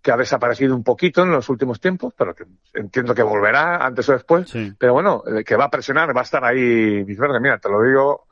que ha desaparecido un poquito en los últimos tiempos, pero que entiendo que volverá antes o después. Sí. Pero bueno, eh, que va a presionar, va a estar ahí. Mira, te lo digo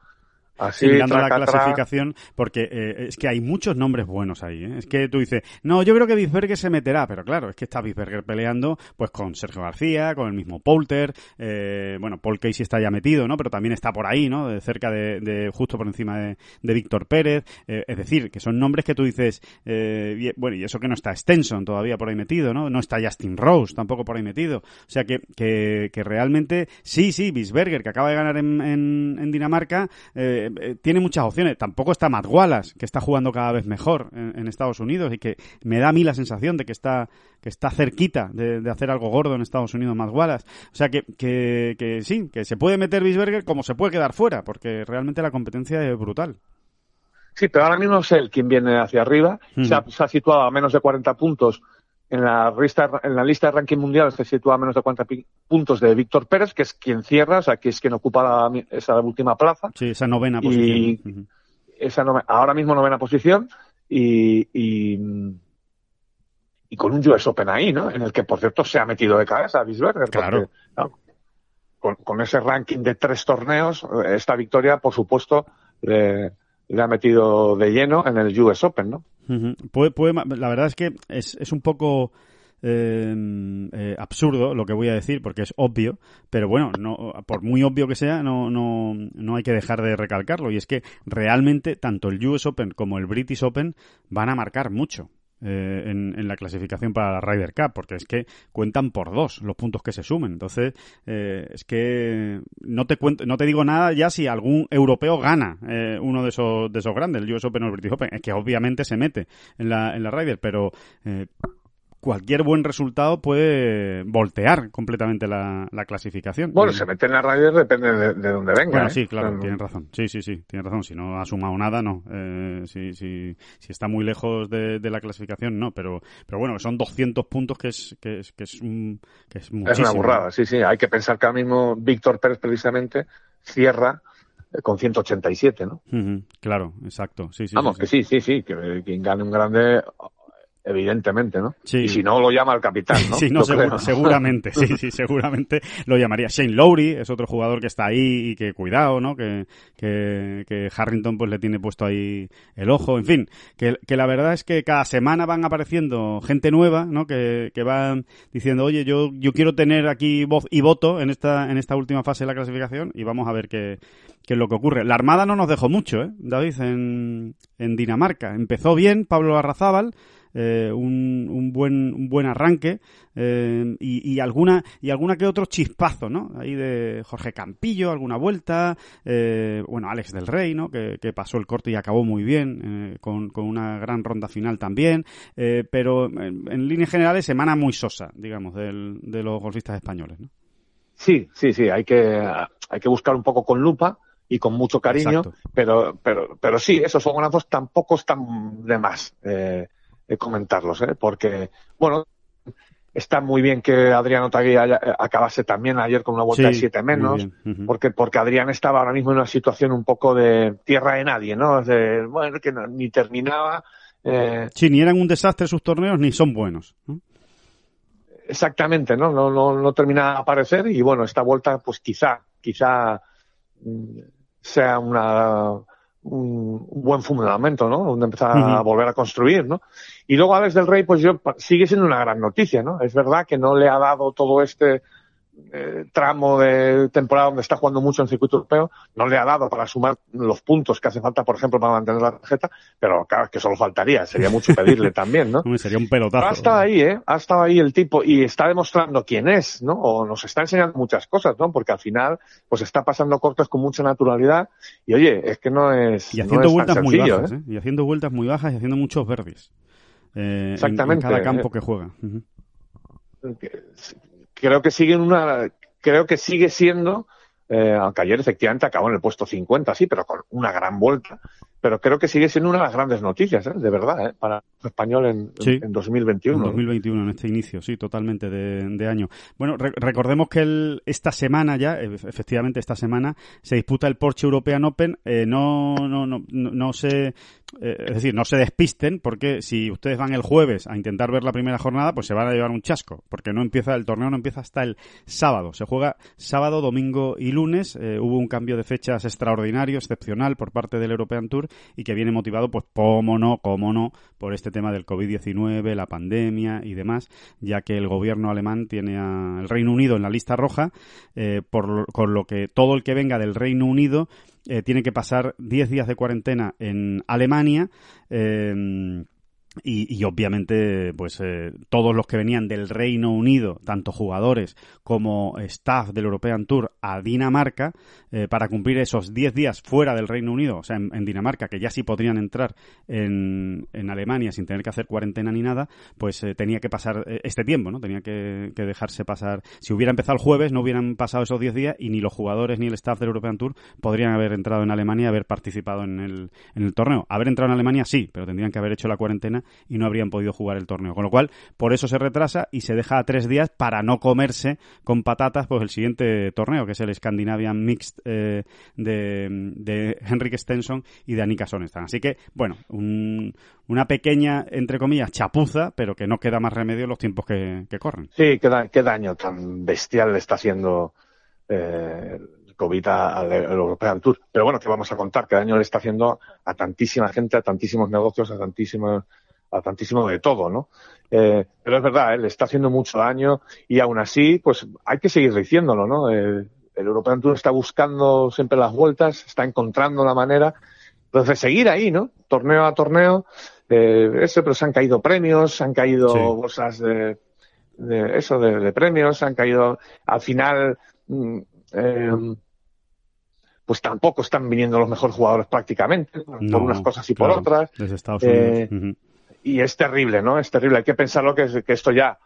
así, mirando la tra. clasificación, porque eh, es que hay muchos nombres buenos ahí. ¿eh? Es que tú dices, no, yo creo que Bisberger se meterá, pero claro, es que está Bisberger peleando pues con Sergio García, con el mismo Poulter, eh, bueno, Paul Casey está ya metido, ¿no? Pero también está por ahí, ¿no? De cerca de, de- justo por encima de, de Víctor Pérez. Es decir, que son nombres que tú dices, y- bueno, y eso que no está Stenson todavía por ahí metido, ¿no? No está Justin Rose tampoco por ahí metido. O sea que, que, que realmente, sí, sí, Bisberger, que acaba de ganar en, en, en Dinamarca, eh, eh, tiene muchas opciones. Tampoco está Matt Wallace, que está jugando cada vez mejor en, Estados Unidos y que me da a mí la sensación de que está, que está cerquita de, hacer algo gordo en Estados Unidos Matt Wallace. O sea que, que, que sí, que se puede meter Bisberger como se puede quedar fuera, porque realmente la competencia es brutal. Sí, pero ahora mismo no sé el quién viene hacia arriba. se, ha, se, ha, situado a menos de 40 puntos en la, lista, en la lista de ranking mundial se sitúa a menos de 40 puntos de Víctor Pérez, que es quien cierra, o sea, que es quien ocupa esa última plaza. Sí, esa novena posición. esa ahora mismo novena posición y, y, con un US Open ahí, ¿no? En el que, por cierto, se ha metido de cabeza a Bisberger. Claro. con, ese ranking de tres torneos, esta victoria, por supuesto, le, le ha metido de lleno en el US Open, ¿no? La verdad es que es, es un poco eh, eh, absurdo lo que voy a decir porque es obvio, pero bueno, no, por muy obvio que sea, no, no, no hay que dejar de recalcarlo. Y es que realmente tanto el US Open como el British Open van a marcar mucho. Eh, en, la clasificación para la Ryder Cup, porque es que cuentan por dos los puntos que se sumen. Entonces, eh, es que no te cuento, no te digo nada ya si algún europeo gana eh, uno de esos, de esos grandes, el US Open o el British Open, es que obviamente se mete en la, en la Ryder, pero cualquier buen resultado puede voltear completamente la, clasificación. Bueno, se mete en la radio depende de, de dónde venga. Bueno, sí, claro, tienen razón. Sí, sí, sí, tiene razón. Si no ha sumado nada, no. Eh, si, si, si está muy lejos de, la clasificación, no. Pero, pero bueno, son 200 puntos que es, que es, que es, un, que es muchísimo. Es una burrada, sí, sí. Hay que pensar que ahora mismo Víctor Pérez precisamente cierra con 187, ¿no? claro, exacto. Sí, sí, Vamos, que sí, sí, sí, que quien gane un grande evidentemente, ¿no? Sí. Y si no, lo llama el capitán, ¿no? Sí, no, seguramente, sí, sí, seguramente lo llamaría. Shane Lowry es otro jugador que está ahí y que cuidado, ¿no? Que, que, que Harrington pues le tiene puesto ahí el ojo, en fin, que, que la verdad es que cada semana van apareciendo gente nueva, ¿no? Que, que van diciendo, oye, yo, yo quiero tener aquí voz y voto en esta, en esta última fase de la clasificación y vamos a ver qué, qué es lo que ocurre. La Armada no nos dejó mucho, ¿eh? David, en, en Dinamarca. Empezó bien Pablo Arrazábal, eh, un, un, buen, un buen arranque eh, y, y, alguna y alguna que otro chispazo, ¿no? Ahí de Jorge Campillo, alguna vuelta, eh, bueno, Alex del Rey, ¿no? Que, que, pasó el corte y acabó muy bien, eh, con, con, una gran ronda final también, pero en, en, líneas generales semana muy sosa, digamos, del, de los golfistas españoles, ¿no? Sí, sí, sí, hay que, hay que buscar un poco con lupa y con mucho cariño, pero, pero, pero sí, esos fogonazos tampoco están de más. Eh, comentarlos, ¿eh? porque, bueno, está muy bien que Adrián Tagui acabase también ayer con una vuelta de siete menos, porque, porque Adrián estaba ahora mismo en una situación un poco de tierra de nadie, ¿no? De, bueno, que ni terminaba. Eh... Sí, ni eran un desastre sus torneos, ni son buenos. Exactamente, ¿no? No, no, no termina de aparecer y bueno, esta vuelta, pues quizá, quizá mm, sea una un, buen fundamento, ¿no? Donde empezar a volver a construir, ¿no? Y luego Alex del Rey, pues yo, sigue siendo una gran noticia, ¿no? Es verdad que no le ha dado todo este eh, tramo de temporada donde está jugando mucho en circuito europeo, no le ha dado para sumar los puntos que hace falta, por ejemplo, para mantener la tarjeta, pero claro, que solo faltaría, sería mucho pedirle también, ¿no? sería un pelotazo. ha estado ahí, ¿eh? Ha estado ahí el tipo y está demostrando quién es, ¿no? O nos está enseñando muchas cosas, ¿no? Porque al final, pues está pasando cortes con mucha naturalidad y oye, es que no es. Y haciendo vueltas muy bajas, ¿eh? Y haciendo vueltas muy bajas y haciendo muchos verdes. Eh, Exactamente. En, cada campo que juega creo que sigue una, creo que sigue siendo, eh, aunque ayer efectivamente acabó en el puesto 50, sí, pero con una gran vuelta, pero creo que sigue siendo una de las grandes noticias, ¿eh? de verdad, ¿eh? para el español en, en 2021. En 2021, en este inicio, sí, totalmente de, año. Bueno, recordemos que el, esta semana ya, efectivamente esta semana, se disputa el Porsche European Open. Eh, no, no, no, no, se, eh, es decir, no se despisten, porque si ustedes van el jueves a intentar ver la primera jornada, pues se van a llevar un chasco, porque no empieza, el torneo no empieza hasta el sábado. Se juega sábado, domingo y lunes. hubo un cambio de fechas extraordinario, excepcional por parte del European Tour y que viene motivado, pues, cómo no, cómo no, por este tema del COVID-19, la pandemia y demás, ya que el gobierno alemán tiene al Reino Unido en la lista roja, eh, por con lo que todo el que venga del Reino Unido eh, tiene que pasar 10 días de cuarentena en Alemania. Eh, y, obviamente, pues eh, todos los que venían del Reino Unido, tanto jugadores como staff del European Tour, a Dinamarca, eh, para cumplir esos 10 días fuera del Reino Unido, o sea, en, Dinamarca, que ya sí podrían entrar en, en, Alemania sin tener que hacer cuarentena ni nada, pues eh, tenía que pasar este tiempo, ¿no? Tenía que, que, dejarse pasar. Si hubiera empezado el jueves, no hubieran pasado esos 10 días y ni los jugadores ni el staff del European Tour podrían haber entrado en Alemania y haber participado en el, en el torneo. Haber entrado en Alemania sí, pero tendrían que haber hecho la cuarentena y no habrían podido jugar el torneo. Con lo cual, por eso se retrasa y se deja a tres días para no comerse con patatas pues el siguiente torneo, que es el Scandinavian Mixed eh, de, de Henrik Stenson y de Annika Sonestan. Así que, bueno, una pequeña, entre comillas, chapuza, pero que no queda más remedio en los tiempos que, corren. Sí, qué, qué, daño tan bestial le está haciendo eh, COVID al, European Tour. Pero bueno, que vamos a contar? ¿Qué daño le está haciendo a tantísima gente, a tantísimos negocios, a tantísimos a tantísimo de todo, ¿no? Eh, pero es verdad, ¿eh? le está haciendo mucho daño y aún así, pues hay que seguir diciéndolo, ¿no? el European Tour está buscando siempre las vueltas, está encontrando la manera pues, de seguir ahí, ¿no? Torneo a torneo, eh, eso, pero se han caído premios, se han caído bolsas de, de eso, de, premios, se han caído, al final, mm, eh, pues tampoco están viniendo los mejores jugadores prácticamente, por unas cosas y por otras. Desde Estados Unidos. Eh, y es terrible, ¿no? Es terrible. Hay que pensarlo que, que esto ya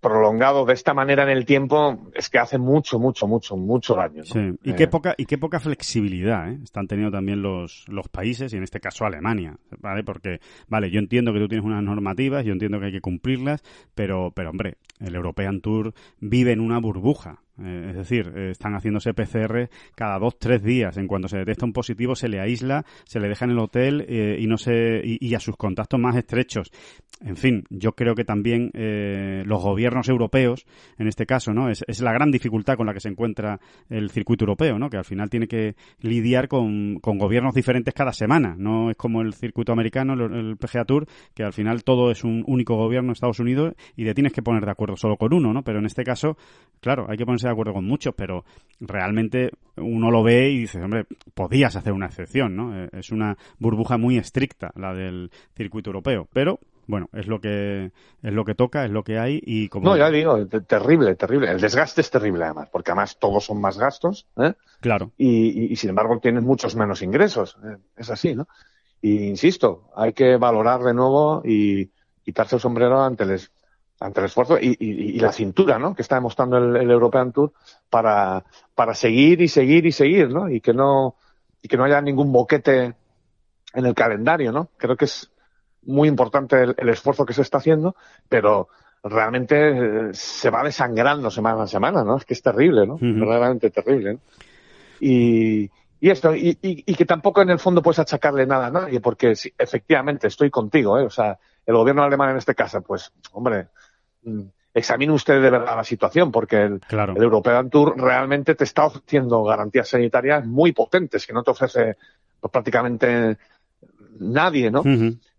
prolongado de esta manera en el tiempo es que hace mucho, mucho, mucho, mucho daño. Sí. Y, qué eh. poca, y qué poca flexibilidad ¿eh? están teniendo también los, los países, y en este caso Alemania, ¿vale? Porque, vale, yo entiendo que tú tienes unas normativas, yo entiendo que hay que cumplirlas, pero, pero hombre, el European Tour vive en una burbuja. Eh, es decir, eh, están haciéndose PCR cada dos, tres días. En cuanto se detecta un positivo, se le aísla, se le deja en el hotel eh, y no se y, a sus contactos más estrechos. En fin, yo creo que también los gobiernos europeos, en este caso, no, es, la gran dificultad con la que se encuentra el circuito europeo, ¿no? Que al final tiene que lidiar con, gobiernos diferentes cada semana. No es como el circuito americano, el, PGA Tour, que al final todo es un único gobierno Estados Unidos y te tienes que poner de acuerdo solo con uno, ¿no? Pero en este caso, claro, hay que ponerse de acuerdo con muchos, pero realmente uno lo ve y dice, hombre, podías hacer una excepción, ¿no? Eh, es una burbuja muy estricta la del circuito europeo, pero bueno, es lo que es lo que toca, es lo que hay y como No, ya digo, terrible, terrible. El desgaste es terrible además, porque además todos son más gastos, ¿eh? Claro. Y, sin embargo tienes muchos menos ingresos, ¿eh? es así, ¿no? Y insisto, hay que valorar de nuevo y quitarse el sombrero ante el ante el esfuerzo y, y, la cintura, ¿no? Que está demostrando el, European Tour para, para seguir y seguir y seguir, ¿no? Y que no, y que no haya ningún boquete en el calendario, ¿no? Creo que es muy importante el, esfuerzo que se está haciendo, pero realmente eh, se va desangrando semana a semana, ¿no? Es que es terrible, ¿no? Verdaderamente terrible, ¿no? Y, y esto, y, y, que tampoco en el fondo puedes achacarle nada a nadie, porque sí, efectivamente estoy contigo, ¿eh? O sea, el gobierno alemán en este caso, pues, hombre, examine usted de verdad la situación, porque el, el European Tour realmente te está ofreciendo garantías sanitarias muy potentes que no te ofrece pues, prácticamente nadie, ¿no?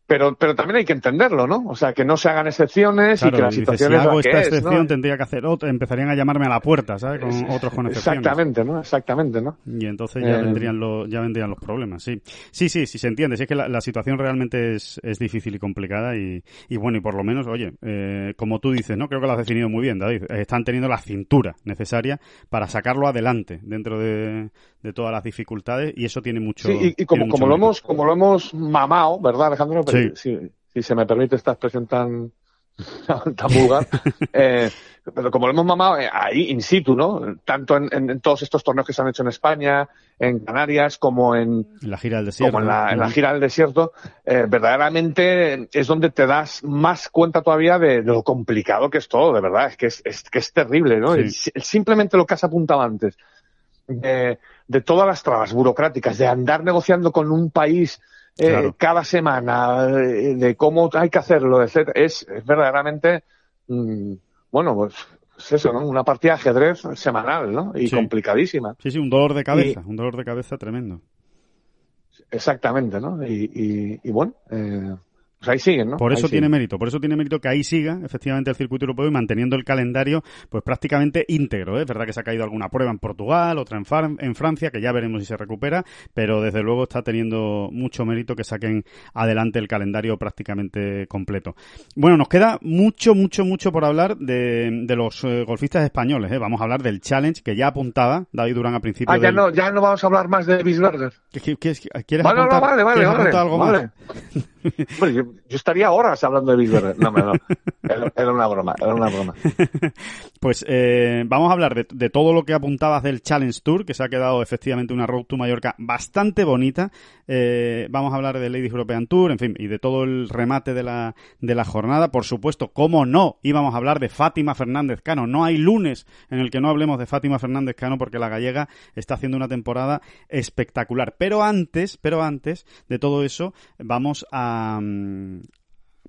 Pero, pero también hay que entenderlo, ¿no? O sea, que no se hagan excepciones y que la situación si hago esta excepción tendría que hacer otra, empezarían a llamarme a la puerta, ¿sabes? Con otros con excepciones. Exactamente, ¿no? Exactamente, ¿no? Y entonces ya eh, vendrían los, ya vendrían los problemas, sí. Sí, sí, sí se entiende, sí es que la, situación realmente es, es difícil y complicada y, y bueno, y por lo menos, oye, eh, como tú dices, ¿no? Creo que lo has definido muy bien, David. Están teniendo la cintura necesaria para sacarlo adelante dentro de, de todas las dificultades y eso tiene mucho. Sí, y, como, como lo hemos, como lo hemos mamado, ¿verdad, Alejandro? Sí si se me permite esta expresión tan, tan vulgar, eh, pero como lo hemos mamado eh, ahí in situ, ¿no? Tanto en, todos estos torneos que se han hecho en España, en Canarias, como en, la gira del desierto. Como en la, gira del desierto, eh, verdaderamente es donde te das más cuenta todavía de, lo complicado que es todo, de verdad, es que es, que es terrible, ¿no? simplemente lo que has apuntado antes, de, de todas las trabas burocráticas, de andar negociando con un país eh, cada semana eh, de cómo hay que hacerlo, etc. Es, verdaderamente, mm, bueno, pues es eso, ¿no? Una partida de ajedrez semanal, ¿no? Y complicadísima. Sí, sí, un dolor de cabeza, un dolor de cabeza tremendo. Exactamente, ¿no? Y, y, bueno, eh, pues ahí siguen, ¿no? Por eso Ahí tiene siguen. mérito, por eso tiene mérito que ahí siga efectivamente el circuito europeo y manteniendo el calendario pues prácticamente íntegro. ¿eh? Es verdad que se ha caído alguna prueba en Portugal, otra en, Fran- en Francia, que ya veremos si se recupera, pero desde luego está teniendo mucho mérito que saquen adelante el calendario prácticamente completo. Bueno, nos queda mucho, mucho, mucho por hablar de, de los eh, golfistas españoles. ¿eh? Vamos a hablar del Challenge que ya apuntaba David Durán a principio Ah, ya del... no, ya no vamos a hablar más de Bisberger. ¿Qué- qué- qué- ¿Quieres Vale, no, apuntar, vale, vale, ¿quieres vale, apuntar algo más? Hombre, yo, estaría horas hablando de Bisberger. No, no, no. Era, una broma, era una broma. Pues eh, vamos a hablar de, de todo lo que apuntabas del Challenge Tour, que se ha quedado efectivamente una Road to Mallorca bastante bonita. Eh, vamos a hablar de Ladies European Tour, en fin, y de todo el remate de la, de la jornada. Por supuesto, cómo no, íbamos a hablar de Fátima Fernández Cano. No hay lunes en el que no hablemos de Fátima Fernández Cano porque la gallega está haciendo una temporada espectacular. Pero antes, pero antes de todo eso, vamos a...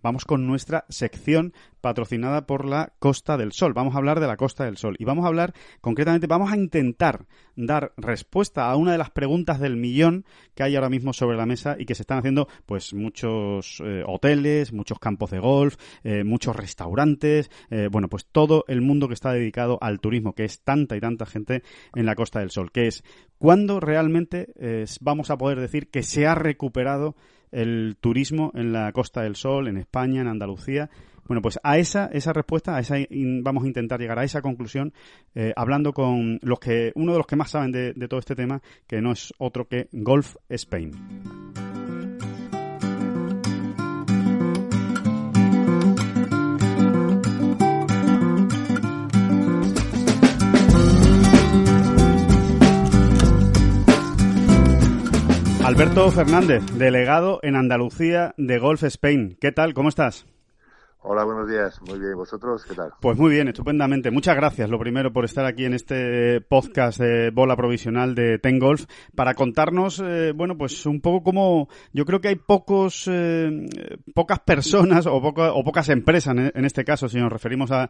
Vamos con nuestra sección patrocinada por la Costa del Sol. Vamos a hablar de la Costa del Sol y vamos a hablar concretamente, vamos a intentar dar respuesta a una de las preguntas del millón que hay ahora mismo sobre la mesa y que se están haciendo pues muchos eh, hoteles, muchos campos de golf, eh, muchos restaurantes, eh, bueno, pues todo el mundo que está dedicado al turismo, que es tanta y tanta gente en la Costa del Sol, que es cuándo realmente vamos a poder decir que se ha recuperado el turismo en la Costa del Sol, en España, en Andalucía. Bueno, pues a esa, esa respuesta, a esa vamos a intentar llegar a esa conclusión eh, hablando con los que, uno de los que más saben de todo este tema, que no es otro que Golf Spain. Alberto Fernández, delegado en Andalucía de Golf Spain. ¿Qué tal? ¿Cómo estás? Hola, buenos días. Muy bien. ¿Vosotros qué tal? Pues muy bien, estupendamente. Muchas gracias, lo primero, por estar aquí en este podcast de bola provisional de Ten Golf para contarnos, eh, bueno, pues un poco como yo creo que hay pocos, eh, pocas personas o, poca- o pocas empresas, en, este caso, si nos referimos a,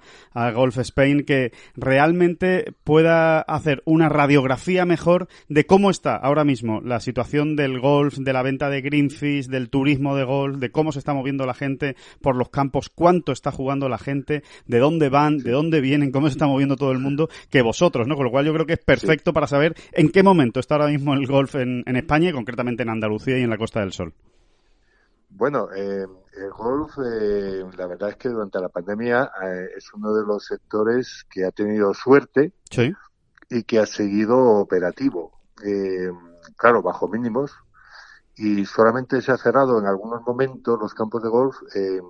Golf Spain, que realmente pueda hacer una radiografía mejor de cómo está ahora mismo la situación del golf, de la venta de green fees, del turismo de golf, de cómo se está moviendo la gente por los campos, cuánto está jugando la gente, de dónde van, de dónde vienen, cómo se está moviendo todo el mundo, que vosotros, ¿no? Con lo cual yo creo que es perfecto para saber en qué momento está ahora mismo el golf en, en España y concretamente en Andalucía y en la Costa del Sol. Bueno, eh, el golf, eh, la verdad es que durante la pandemia eh, es uno de los sectores que ha tenido suerte Sí. y que ha seguido operativo. Eh, claro, bajo mínimos. Y solamente se ha cerrado en algunos momentos los campos de golf eh,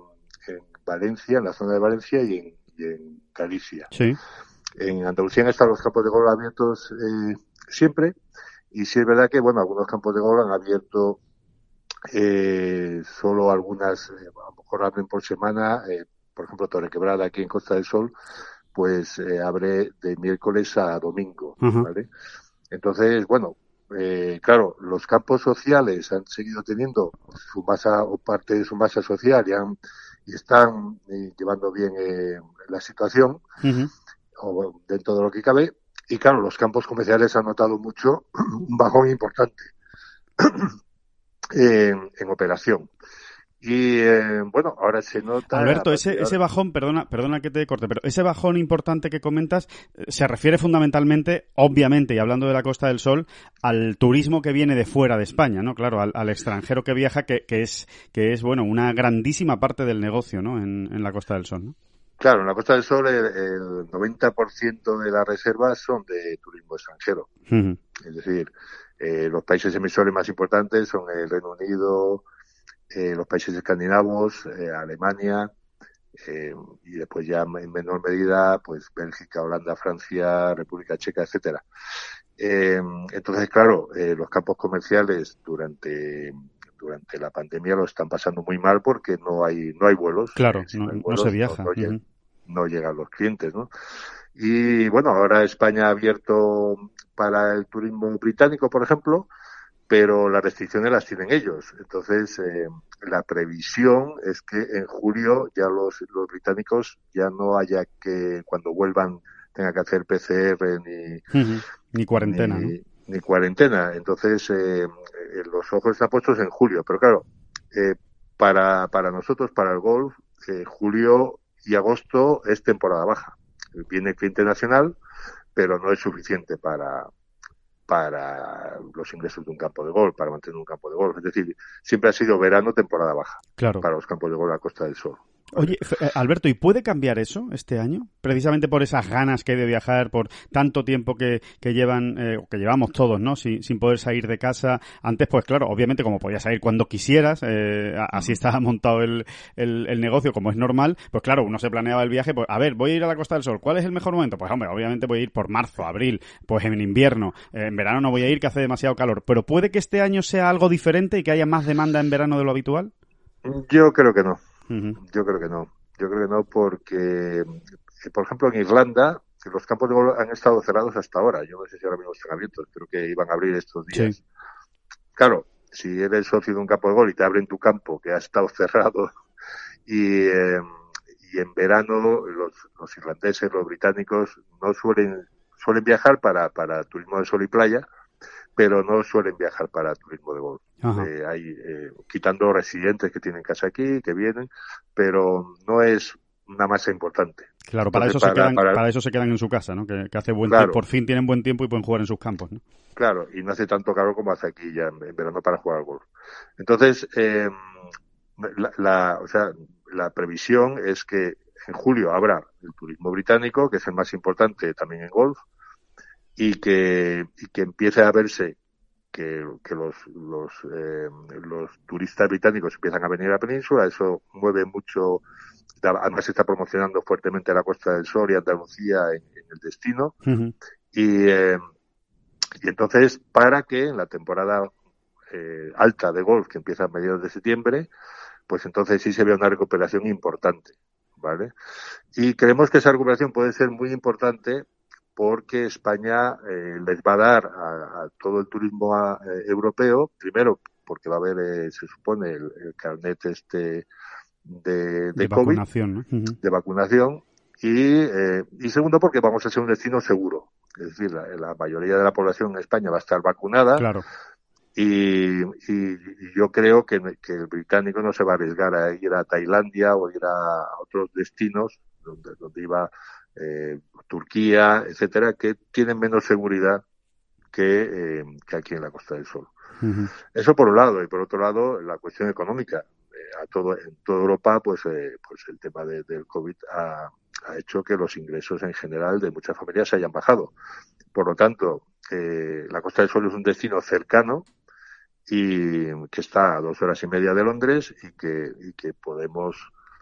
Valencia, en la zona de Valencia y en, y en Galicia. Sí. En Andalucía han estado los campos de golf abiertos eh, siempre. Y sí es verdad que, bueno, algunos campos de golf han abierto eh, solo algunas, eh, a lo mejor abren por semana, eh, por ejemplo, Torrequebrada aquí en Costa del Sol, pues eh, abre de miércoles a domingo. ¿vale? Entonces, bueno, eh, claro, los campos sociales han seguido teniendo su masa o parte de su masa social y, han, y están eh, llevando bien eh, la situación, Ujú. o dentro de lo que cabe. Y claro, los campos comerciales han notado mucho un bajón importante en, en operación. Y eh, bueno, ahora se nota. Alberto, ese, ese bajón, perdona, perdona que te corte, pero ese bajón importante que comentas eh, se refiere fundamentalmente, obviamente, y hablando de la Costa del Sol, al turismo que viene de fuera de España, ¿no? Claro, al, al extranjero que viaja, que, que es, que es, bueno, una grandísima parte del negocio, ¿no? En, en la Costa del Sol, ¿no? Claro, en la Costa del Sol el, el 90% de las reservas son de turismo extranjero. Es decir, eh, los países emisores más importantes son el Reino Unido, eh, los países escandinavos, eh, Alemania, eh, y después ya en menor medida, pues Bélgica, Holanda, Francia, República Checa, etcétera. Eh, entonces, claro, eh, los campos comerciales durante durante la pandemia lo están pasando muy mal porque no hay no hay vuelos. Claro, si no, hay no vuelos, se viaja. no llega- Ujú. no llegan los clientes, ¿no? Y bueno, ahora España ha abierto para el turismo británico, por ejemplo, pero las restricciones las tienen ellos. Entonces, eh, la previsión es que en julio ya los, los británicos ya no haya que, cuando vuelvan, tenga que hacer PCR ni. Ni cuarentena, ¿no? ni, cuarentena. Entonces, eh, eh, los ojos están puestos en julio. Pero claro, eh, para, para nosotros, para el golf, eh, julio y agosto es temporada baja. Viene el cliente nacional, pero no es suficiente para, para los ingresos de un campo de golf, para mantener un campo de golf. Es decir, siempre ha sido verano, temporada baja claro. para los campos de golf a la Costa del Sol. Oye, eh, Alberto, ¿y puede cambiar eso este año? Precisamente por esas ganas que hay de viajar, por tanto tiempo que, que llevan, eh, que llevamos todos, ¿no? Sin, poder salir de casa. Antes, pues claro, obviamente como podías salir cuando quisieras, eh, así estaba montado el, el, negocio como es normal, pues claro, uno se planeaba el viaje, pues a ver, voy a ir a la Costa del Sol, ¿cuál es el mejor momento? Pues hombre, obviamente voy a ir por marzo, abril, pues en invierno, en verano no voy a ir que hace demasiado calor, pero puede que este año sea algo diferente y que haya más demanda en verano de lo habitual? Yo creo que no. Uh -huh. Yo creo que no. Yo creo que no, porque, por ejemplo, en Irlanda, los campos de golf han estado cerrados hasta ahora. Yo no sé si ahora mismo están abiertos, creo que iban a abrir estos días. Sí. Claro, si eres socio de un campo de golf y te abren tu campo que ha estado cerrado y, eh, y en verano los, los, irlandeses, los británicos no suelen suelen viajar para, para turismo de sol y playa, pero no suelen viajar para turismo de golf. Eh, hay, eh, quitando residentes que tienen casa aquí, que vienen, pero no es una masa importante. Claro, para, Entonces, eso, para, se quedan, para... para, eso se quedan en su casa, ¿no? Que, que hace buen claro. tiempo, por fin tienen buen tiempo y pueden jugar en sus campos, ¿no? Claro, y no hace tanto calor como hace aquí ya en, verano para jugar al golf. Entonces, eh, la, la, o sea, la previsión es que en julio habrá el turismo británico, que es el más importante también en golf, y que, y que empiece a verse que, que los, los, eh, los turistas británicos empiezan a venir a la península, eso mueve mucho, además se está promocionando fuertemente la Costa del Sol y Andalucía en, en el destino, uh -huh. y, eh, y entonces para que en la temporada eh, alta de golf, que empieza a mediados de septiembre, pues entonces sí se ve una recuperación importante, ¿vale? Y creemos que esa recuperación puede ser muy importante porque España eh, les va a dar a, a todo el turismo a, eh, europeo, primero porque va a haber, eh, se supone, el, el, carnet este de, de, de COVID, vacunación, ¿no? uh -huh. de vacunación, y, eh, y segundo porque vamos a ser un destino seguro. Es decir, la, la, mayoría de la población en España va a estar vacunada. Claro. Y, y, y, yo creo que, que, el británico no se va a arriesgar a ir a Tailandia o ir a otros destinos donde, donde iba eh, Turquía, etcétera, que tienen menos seguridad que, eh, que aquí en la Costa del Sol. Uh -huh. Eso por un lado, y por otro lado, la cuestión económica. Eh, a todo, en toda Europa, pues, eh, pues el tema de, del COVID ha, ha, hecho que los ingresos en general de muchas familias se hayan bajado. Por lo tanto, la Costa del Sol es un destino cercano y que está a dos horas y media de Londres y que, y que podemos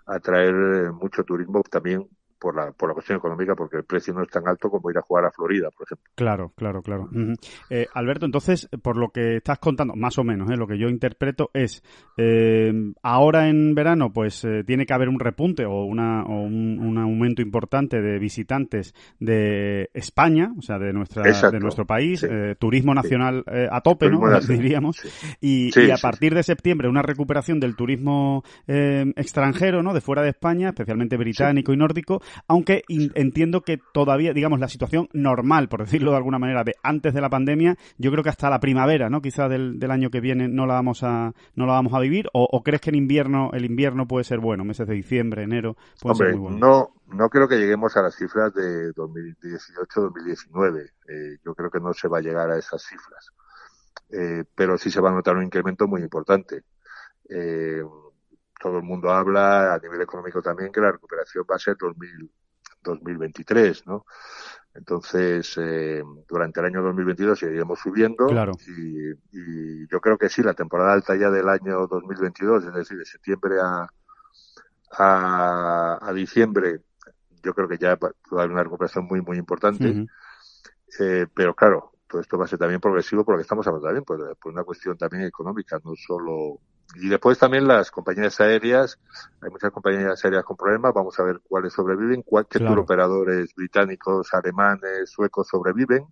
atraer mucho turismo también por la, por la cuestión económica, porque el precio no es tan alto como ir a jugar a Florida, por ejemplo. Claro, claro, claro. Uh -huh. eh, Alberto, entonces, por lo que estás contando, más o menos, eh, lo que yo interpreto es, eh, ahora en verano, pues eh, tiene que haber un repunte o, una, o un, un, aumento importante de visitantes de España, o sea, de, nuestra, de nuestro país, sí. Eh, turismo nacional sí. Eh, a tope, turismo ¿no? Diríamos. Sí. Y, y, a partir de septiembre, una recuperación del turismo eh, extranjero, ¿no? De fuera de España, especialmente británico y nórdico, aunque entiendo que todavía, digamos, la situación normal, por decirlo de alguna manera, de antes de la pandemia, yo creo que hasta la primavera, ¿no? Quizás del, del año que viene no la vamos a, no la vamos a vivir, o, o, crees que en invierno, el invierno puede ser bueno, meses de diciembre, enero, puede Hombre, ser muy bueno. No, no creo que lleguemos a las cifras de 2018-2019. Eh, yo creo que no se va a llegar a esas cifras. Eh, pero sí se va a notar un incremento muy importante. Eh, todo el mundo habla a nivel económico también que la recuperación va a ser 2000, 2023, ¿no? Entonces, eh, durante el año 2022 seguiremos subiendo claro. y, y, yo creo que sí, la temporada alta ya del año 2022, es decir, de septiembre a, a, a diciembre, yo creo que ya va a haber una recuperación muy, muy importante. Uh -huh. eh, pero claro, todo esto va a ser también progresivo porque estamos hablando también por, por una cuestión también económica, no solo y después también las compañías aéreas, hay muchas compañías aéreas con problemas, vamos a ver cuáles sobreviven, cuál, qué claro. operadores británicos, alemanes, suecos sobreviven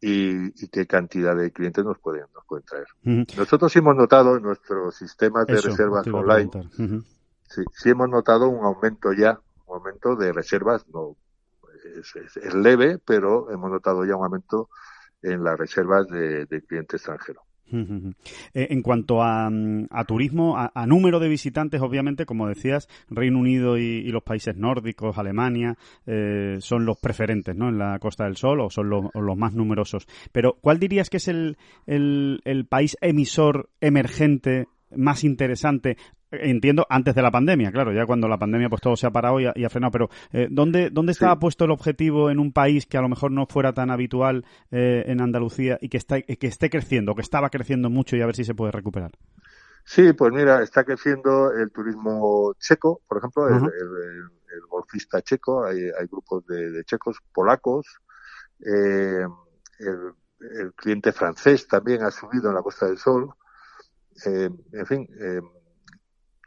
y, y, qué cantidad de clientes nos pueden, nos pueden traer. Uh -huh. Nosotros hemos notado en nuestros sistemas de Eso, reservas online, uh -huh. sí, sí, hemos notado un aumento ya, un aumento de reservas, no es, es, es leve, pero hemos notado ya un aumento en las reservas de, de cliente extranjero. Eh, en cuanto a, turismo, a, número de visitantes, obviamente, como decías, Reino Unido y, los países nórdicos, Alemania, eh, son los preferentes ¿no? en la Costa del Sol o son los, más numerosos. Pero, ¿cuál dirías que es el, el país emisor emergente más interesante Entiendo, antes de la pandemia, claro, ya cuando la pandemia pues todo se ha parado y ha, frenado, pero eh, ¿dónde, dónde estaba puesto el objetivo en un país que a lo mejor no fuera tan habitual eh, en Andalucía y que, está, que esté creciendo, que estaba creciendo mucho y a ver si se puede recuperar? Sí, pues mira, está creciendo el turismo checo, por ejemplo, el, golfista checo, hay, hay grupos de, checos, polacos, eh, el, cliente francés también ha subido en la Costa del Sol, en fin,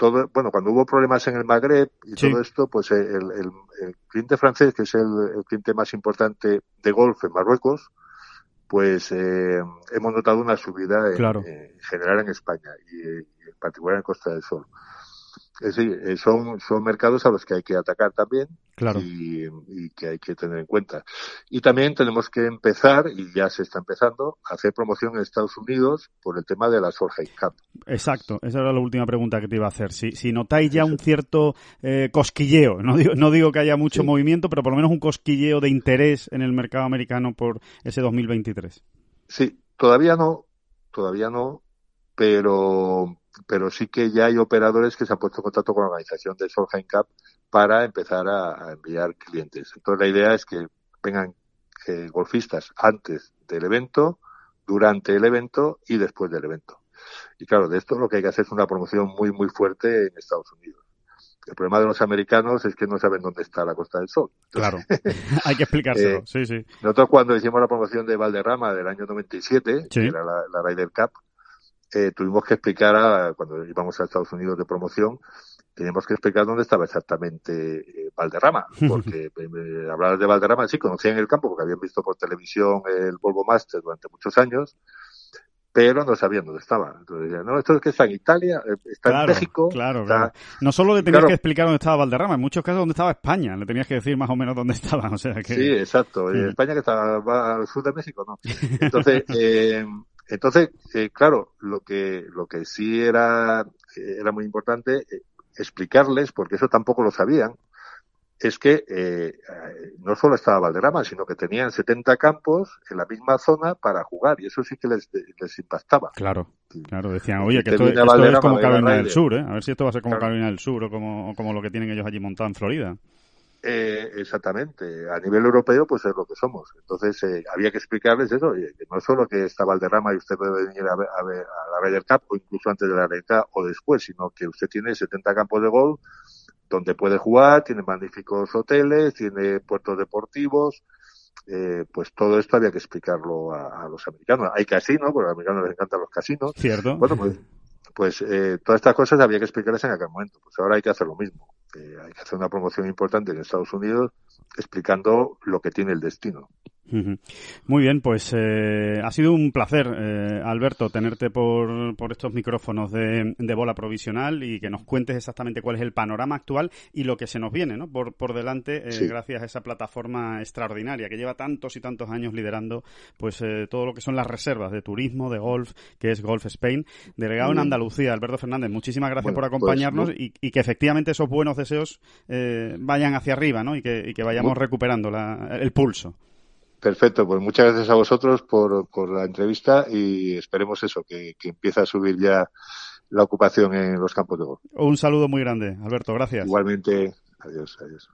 bueno, cuando hubo problemas en el Magreb y todo esto, pues eh, el, cliente francés, que es el, cliente más importante de golf en Marruecos, pues eh, hemos notado una subida en, general en España y, y, en particular en Costa del Sol. Decir, eh, son, son mercados a los que hay que atacar también y, que hay que tener en cuenta. Y también tenemos que empezar, y ya se está empezando, a hacer promoción en Estados Unidos por el tema de la Solheim Cup. Exacto, esa era la última pregunta que te iba a hacer. Si, si notáis ya un cierto eh, cosquilleo, no digo, no digo que haya mucho movimiento, pero por lo menos un cosquilleo de interés en el mercado americano por ese 2023. Sí, todavía no, todavía no, pero pero sí que ya hay operadores que se han puesto en contacto con la organización de Solheim Cup para empezar a, enviar clientes. Entonces la idea es que vengan eh, golfistas antes del evento, durante el evento y después del evento. Y claro, de esto lo que hay que hacer es una promoción muy, muy fuerte en Estados Unidos. El problema de los americanos es que no saben dónde está la Costa del Sol. claro, hay que explicárselo, eh, sí, sí. Nosotros cuando hicimos la promoción de Valderrama del año 97, que era la, la Ryder Cup, eh, tuvimos que explicar, a, cuando íbamos a Estados Unidos de promoción, teníamos que explicar dónde estaba exactamente eh, Valderrama, porque eh, hablar de Valderrama, sí, conocían el campo porque habían visto por televisión el Volvo Master durante muchos años, pero no sabían dónde estaba. Entonces no, esto es que está en Italia, eh, está en México. Claro, claro. No solo le tenías que explicar dónde estaba Valderrama, en muchos casos dónde estaba España, le tenías que decir más o menos dónde estaba. O sea que... Sí, exacto. España que estaba al sur de México, ¿no? Entonces, eh, entonces, eh, claro, lo que, lo que sí era, era muy importante eh, explicarles, porque eso tampoco lo sabían, es que eh, no solo estaba Valderrama, sino que tenían 70 campos en la misma zona para jugar, y eso sí que les, les impactaba. Claro, claro, decían, oye, que esto, es como Carolina del Sur, ¿eh? a ver si esto va a ser como Carolina del Sur o como, como lo que tienen ellos allí montado en Florida. Eh, exactamente. A nivel europeo, pues es lo que somos. Entonces, eh, había que explicarles eso, que no solo que está Valderrama y usted puede venir a, ver, a, la Ryder Cup, o incluso antes de la Ryder Cup o después, sino que usted tiene 70 campos de golf donde puede jugar, tiene magníficos hoteles, tiene puertos deportivos, eh, pues todo esto había que explicarlo a, los americanos. Hay casinos, porque a los americanos les encantan los casinos. Cierto. Bueno, pues, pues eh, todas estas cosas había que explicarles en aquel momento. Pues ahora hay que hacer lo mismo hay que hacer una promoción importante en Estados Unidos explicando lo que tiene el destino. Muy bien, pues eh, ha sido un placer, eh, Alberto, tenerte por, por estos micrófonos de, bola provisional y que nos cuentes exactamente cuál es el panorama actual y lo que se nos viene ¿no? por, por delante eh, gracias a esa plataforma extraordinaria que lleva tantos y tantos años liderando pues todo lo que son las reservas de turismo, de golf, que es Golf Spain. Delegado en Andalucía, Alberto Fernández, muchísimas gracias por pues, acompañarnos y, y, que efectivamente esos buenos deseos vayan hacia arriba ¿no? y, que, y que vayamos recuperando la, el pulso. Perfecto, pues muchas gracias a vosotros por, por la entrevista y esperemos eso, que, que empiece a subir ya la ocupación en los campos de golf. Un saludo muy grande, Alberto, gracias. Igualmente, adiós, adiós.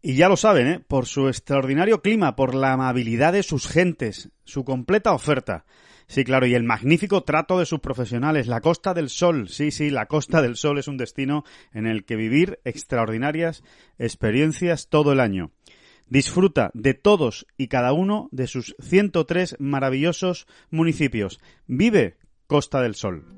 Y ya lo saben, ¿eh? por su extraordinario clima, por la amabilidad de sus gentes, su completa oferta. Sí, claro, y el magnífico trato de sus profesionales, la Costa del Sol. Sí, sí, la Costa del Sol es un destino en el que vivir extraordinarias experiencias todo el año. Disfruta de todos y cada uno de sus 103 maravillosos municipios. Vive Costa del Sol.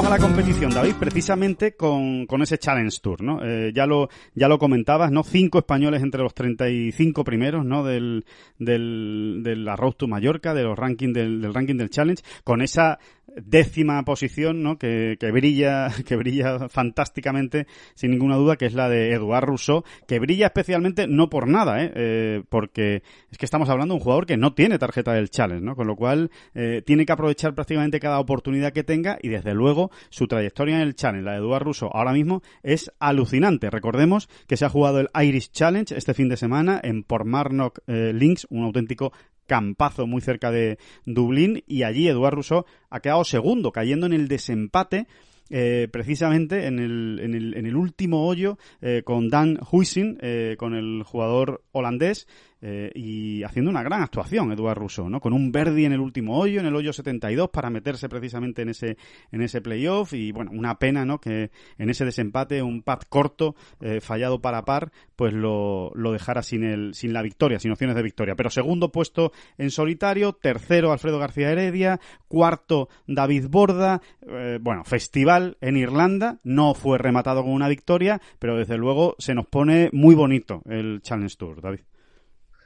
Volvemos a la competición, David, precisamente con, con ese Challenge Tour, ¿no? Eh, ya lo ya lo comentabas, ¿no? Cinco españoles entre los 35 primeros, ¿no? Del, del, de la to Mallorca, de los ranking del, del ranking del Challenge, con esa décima posición, ¿no? Que, que, brilla, que brilla fantásticamente, sin ninguna duda, que es la de Eduard Rousseau, que brilla especialmente no por nada, ¿eh? eh porque es que estamos hablando de un jugador que no tiene tarjeta del Challenge, ¿no? Con lo cual eh, tiene que aprovechar prácticamente cada oportunidad que tenga y desde luego su trayectoria en el Challenge, la de Eduard Rousseau, ahora mismo es alucinante. Recordemos que se ha jugado el Irish Challenge este fin de semana en Portmarnock eh, Links, un auténtico campazo muy cerca de Dublín y allí Eduard Rousseau ha quedado segundo, cayendo en el desempate eh, precisamente en el, en, el, en el, último hoyo eh, con Dan Huizing, eh, con el jugador holandés, eh, y haciendo una gran actuación Eduard Rousseau, ¿no? Con un Verdi en el último hoyo, en el hoyo 72 para meterse precisamente en ese en ese playoff y bueno, una pena, ¿no? Que en ese desempate un pad corto eh, fallado para par, pues lo, lo dejara sin el sin la victoria, sin opciones de victoria. Pero segundo puesto en solitario, tercero Alfredo García Heredia, cuarto David Borda, eh, bueno, festival en Irlanda, no fue rematado con una victoria, pero desde luego se nos pone muy bonito el Challenge Tour, David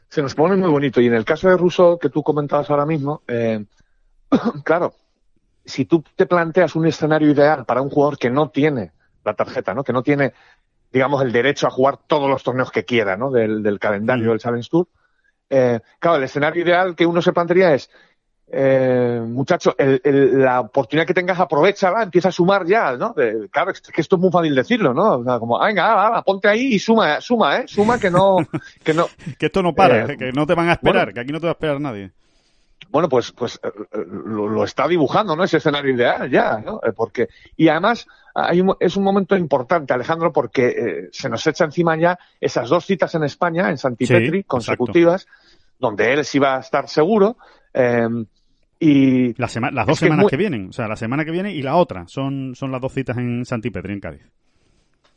se nos pone muy bonito. Y en el caso de Russo, que tú comentabas ahora mismo, eh, claro, si tú te planteas un escenario ideal para un jugador que no tiene la tarjeta, ¿no? Que no tiene, digamos, el derecho a jugar todos los torneos que quiera, ¿no? Del, calendario del Challenge Tour. Eh, claro, el escenario ideal que uno se plantearía es eh, muchacho, la oportunidad que tengas, aprovechala, empieza a sumar ya, ¿no? claro, es que esto es muy fácil decirlo, ¿no? O sea, como, venga, ponte ahí y suma, suma, ¿eh? Suma que no, que no. que esto no para, eh, que no te van a esperar, que aquí no te va a esperar nadie. Bueno, pues, pues eh, lo, está dibujando, ¿no? Ese escenario ideal ya, ¿no? Eh, porque, y además, hay es un momento importante, Alejandro, porque se nos echa encima ya esas dos citas en España, en Santipetri, consecutivas, donde él sí va a estar seguro, eh, y las dos semanas que vienen, o sea, la semana que viene y la otra, son, son las dos citas en Santipetri, en Cádiz.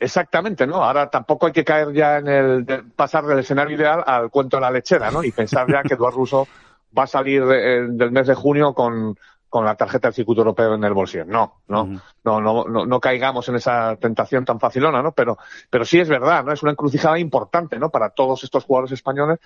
Exactamente, ¿no? Ahora tampoco hay que caer ya en el pasar del escenario ideal al cuento de la lechera, ¿no? Y pensar ya que Eduardo Russo va a salir del mes de junio con, con la tarjeta del circuito europeo en el bolsillo. No, no, no, no, no, no, caigamos en esa tentación tan facilona, ¿no? Pero, pero sí es verdad, ¿no? Es una encrucijada importante, ¿no? Para todos estos jugadores españoles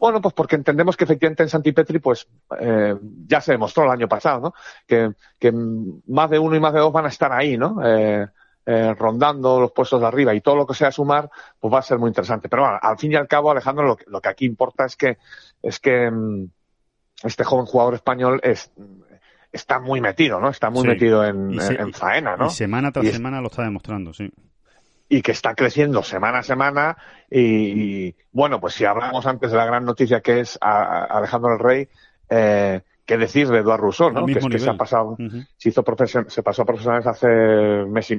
bueno, pues porque entendemos que efectivamente en Santipetri, pues eh, ya se demostró el año pasado, ¿no? Que, que, más de uno y más de dos van a estar ahí, ¿no? Eh, eh, rondando los puestos de arriba y todo lo que sea sumar, pues va a ser muy interesante. Pero bueno, al fin y al cabo, Alejandro, lo, lo que aquí importa es que es que mm, este joven jugador español es, está muy metido, ¿no? Está muy metido en, en, faena, ¿no? Y semana tras semana lo está demostrando, sí y que está creciendo semana a semana. Y, bueno, pues si hablamos antes de la gran noticia que es Alejandro el Rey, eh, ¿qué decir de Eduardo Rousseau, ¿no? Que es que se ha pasado, se hizo se pasó a profesionales hace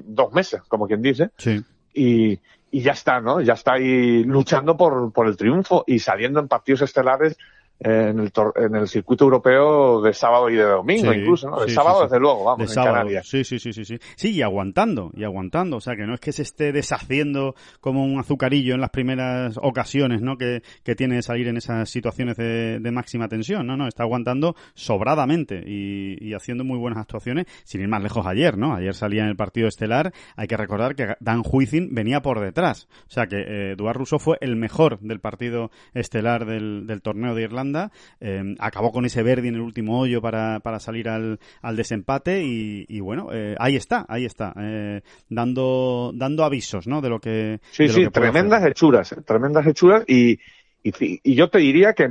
dos meses, como quien dice. Sí. Y, y ya está, ¿no? Ya está ahí luchando por, por el triunfo y saliendo en partidos estelares en el, en el circuito europeo de sábado y de domingo incluso, ¿no? De sábado desde luego, vamos, de en Canarias. Sí, sí, sí, sí, sí. Sí, y aguantando, y aguantando, o sea, que no es que se esté deshaciendo como un azucarillo en las primeras ocasiones, ¿no? Que, que tiene de salir en esas situaciones de, de máxima tensión, no, no, está aguantando sobradamente y, y, haciendo muy buenas actuaciones, sin ir más lejos ayer, ¿no? Ayer salía en el partido estelar, hay que recordar que Dan Huizin venía por detrás, o sea que eh, Eduard Rousseau fue el mejor del partido estelar del, del torneo de Irlanda Em, acabó con ese Verdi en el último hoyo para, para salir al, al desempate y, bueno, eh, ahí está, ahí está, eh, dando, dando avisos, ¿no? De lo que... Sí, sí, tremendas hechuras, eh, tremendas hechuras y, y, yo te diría que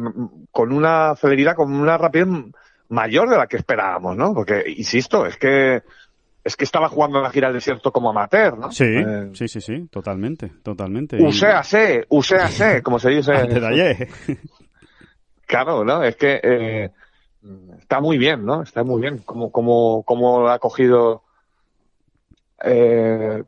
con una celeridad, con una rapidez mayor de la que esperábamos, ¿no? Porque, insisto, es que es que estaba jugando la gira del desierto como amateur, ¿no? Sí, sí, sí, sí, totalmente, totalmente. Uséase, uséase, como se dice. Claro, ¿no? Es que eh, está muy bien, ¿no? Está muy bien como, como, como ha cogido eh,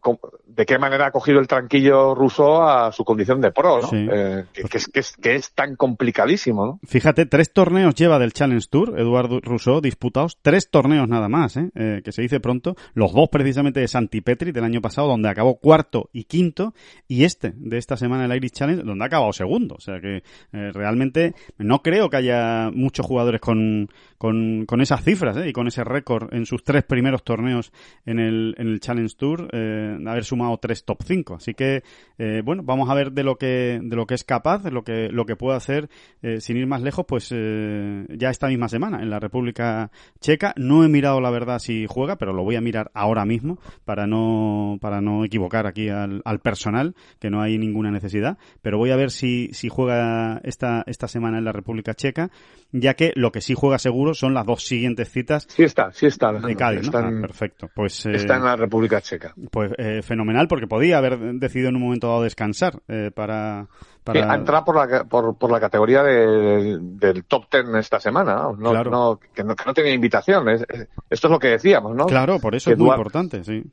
de qué manera ha cogido el tranquillo ruso a su condición de pro, ¿no? Eh, que, es, que, es, tan complicadísimo, ¿no? Fíjate, tres torneos lleva del Challenge Tour, Eduardo Rousseau, disputados, tres torneos nada más, ¿eh? ¿eh? que se dice pronto, los dos precisamente de Santipetri del año pasado, donde acabó cuarto y quinto, y este, de esta semana, el Irish Challenge, donde ha acabado segundo. O sea que eh, realmente no creo que haya muchos jugadores con, con, con esas cifras, y con ese récord en sus tres primeros torneos en el, en el Challenge Challenge Tour, eh, haber sumado tres top 5. Así que, eh, bueno, vamos a ver de lo que, de lo que es capaz, de lo que, lo que puede hacer, eh, sin ir más lejos, pues ya esta misma semana en la República Checa. No he mirado la verdad si juega, pero lo voy a mirar ahora mismo para no, para no equivocar aquí al, al personal, que no hay ninguna necesidad. Pero voy a ver si, si juega esta, esta semana en la República Checa, ya que lo que sí juega seguro son las dos siguientes citas. Sí está, sí está. De Cádiz, ¿no? está, Ah, perfecto. Pues, está en la República Checa. pues eh, fenomenal, porque podía haber decidido en un momento dado descansar eh, para, para... Sí, ha entrado por la, por, por la categoría de- del top ten esta semana, ¿no? No- Claro. no- que, no, que no tenía invitación. Es- es- esto es lo que decíamos, ¿no? Claro, por eso que es muy Duarte- importante, sí.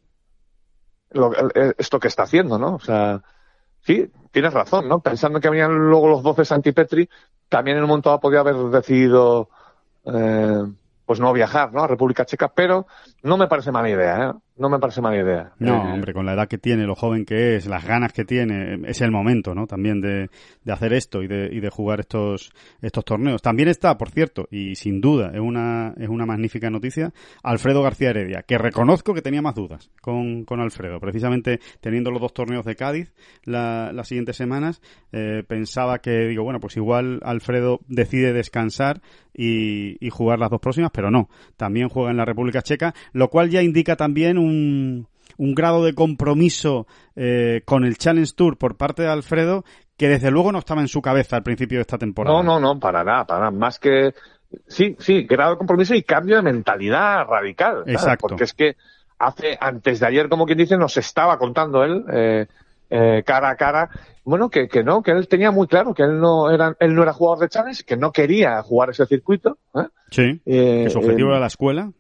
Lo- eh, esto que está haciendo, ¿no? O sea, sí, tienes razón, ¿no? Pensando que habían luego los 12 Santipetri, también en un momento dado podía haber decidido, eh, pues no viajar, ¿no? A República Checa, pero no me parece mala idea, ¿eh? No me parece mala idea. No, Eh, hombre, con la edad que tiene, lo joven que es, las ganas que tiene, es el momento, ¿no? También de, de hacer esto y de, y de jugar estos, estos torneos. También está, por cierto, y sin duda es una, es una magnífica noticia, Alfredo García Heredia, que reconozco que tenía más dudas con, con Alfredo. Precisamente teniendo los dos torneos de Cádiz la- las siguientes semanas, eh, pensaba que, digo, bueno, pues igual Alfredo decide descansar y, y jugar las dos próximas, pero no. También juega en la República Checa, lo cual ya indica también un, un grado de compromiso eh, con el Challenge Tour por parte de Alfredo que desde luego no estaba en su cabeza al principio de esta temporada. No, no, no, para nada, para nada. Más que, sí, sí, grado de compromiso y cambio de mentalidad radical. ¿sabes? Exacto. Porque es que hace, antes de ayer, como quien dice, nos estaba contando él, eh, eh, cara a cara, bueno, que, que no, que él tenía muy claro que él no era, él no era jugador de Challenge, que no quería jugar ese circuito. ¿eh? Sí, Eh, que su objetivo eh, era la escuela.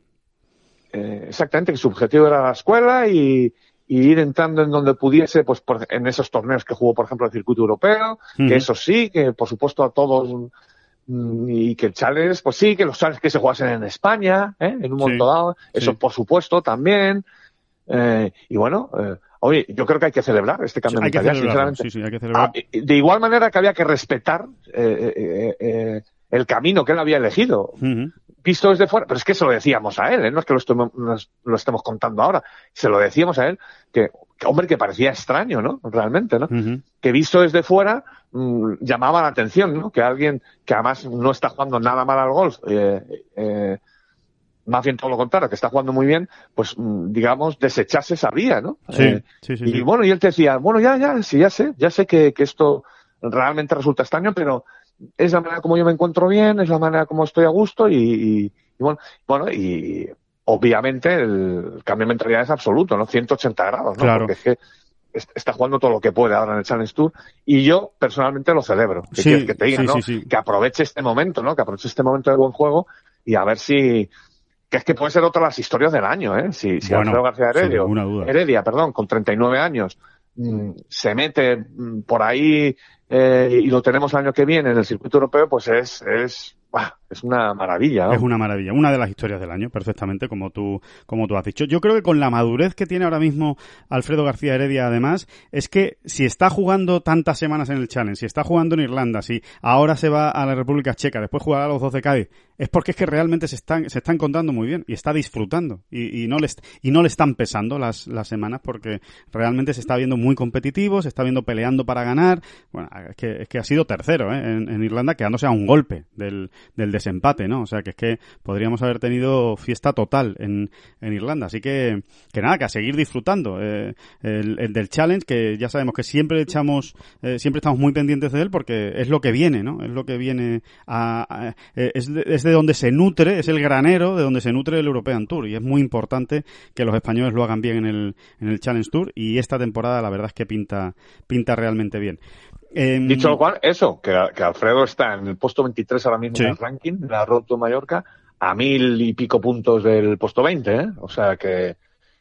Eh, exactamente, que su objetivo era la escuela y, y ir entrando en donde pudiese, pues por- en esos torneos que jugó, por ejemplo, el circuito europeo, que eso sí, que por supuesto a todos, mm, y que el Challenge, pues sí, que los Challenge que se jugasen en España, ¿eh? en un Sí, momento dado, eso sí. por supuesto también, eh, y bueno, eh, oye, yo creo que hay que celebrar este cambio de mentalidad, sinceramente. sí, sí, hay que celebrar. Ah, de igual manera que había que respetar eh, eh, el camino que él había elegido. Visto desde fuera, pero es que se lo decíamos a él, ¿eh? no es que lo estemos, lo estemos contando ahora, se lo decíamos a él, que, que, hombre, que parecía extraño, ¿no? Realmente, ¿no? Que visto desde fuera mm, llamaba la atención, ¿no? Que alguien que además no está jugando nada mal al golf, eh, eh, más bien todo lo contrario, que está jugando muy bien, pues mm, digamos, desechase esa vía, ¿no? Sí, Eh, sí, sí, y bueno, y él te decía, bueno, ya, ya, sí, ya sé, ya sé que, que esto realmente resulta extraño, pero es la manera como yo me encuentro bien, es la manera como estoy a gusto y, y- y bueno, bueno, y obviamente el cambio de mentalidad es absoluto, ¿no? 180 grados, ¿no? Claro. Porque es que est- está jugando todo lo que puede ahora en el Challenge Tour y yo personalmente lo celebro. ¿Qué Sí, que te diga, sí, no? sí, sí. Que aproveche este momento, ¿no? Que aproveche este momento de buen juego y a ver si que es que puede ser otra de las historias del año, ¿eh? Si, si Bueno, Alfredo García Heredia. Heredia, perdón, con 39 años, se mete mm, por ahí eh, y lo tenemos el año que viene en el circuito europeo, pues es, es, bah, es una maravilla. Es una maravilla, una de las historias del año, perfectamente, como tú, como tú has dicho. Yo creo que con la madurez que tiene ahora mismo Alfredo García Heredia, además, es que si está jugando tantas semanas en el Challenge, si está jugando en Irlanda, si ahora se va a la República Checa, después jugará a los 12 de Cádiz, es porque es que realmente se están, se está encontrando muy bien y está disfrutando y, no le, y no le están pesando las, las semanas porque realmente se está viendo muy competitivo, se está viendo peleando para ganar. Bueno, es que, es que ha sido tercero ¿eh? en, en Irlanda, quedándose a un golpe del, del desempate, ¿no? O sea, que es que podríamos haber tenido fiesta total en, en Irlanda. Así que, que nada, que a seguir disfrutando. Eh, el, el del challenge, que ya sabemos que siempre echamos, eh, siempre estamos muy pendientes de él porque es lo que viene, ¿no? Es lo que viene a, a- eh, es, de, es de donde se nutre, es el granero de donde se nutre el European Tour y es muy importante que los españoles lo hagan bien en el, en el Challenge Tour y esta temporada la verdad es que pinta, pinta realmente bien. Em, Dicho lo cual, eso, que, que Alfredo está en el puesto 23 ahora mismo Sí. en el ranking de la Road to Mallorca, a mil y pico puntos del puesto 20, ¿eh? O sea que,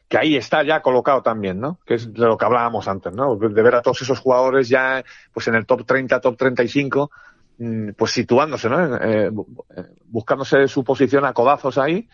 que ahí está ya colocado también, ¿no? Que es de lo que hablábamos antes, ¿no? De ver a todos esos jugadores ya, pues en el top 30, top 35, mm, pues situándose, ¿no? Eh, bu- eh, buscándose su posición a codazos ahí,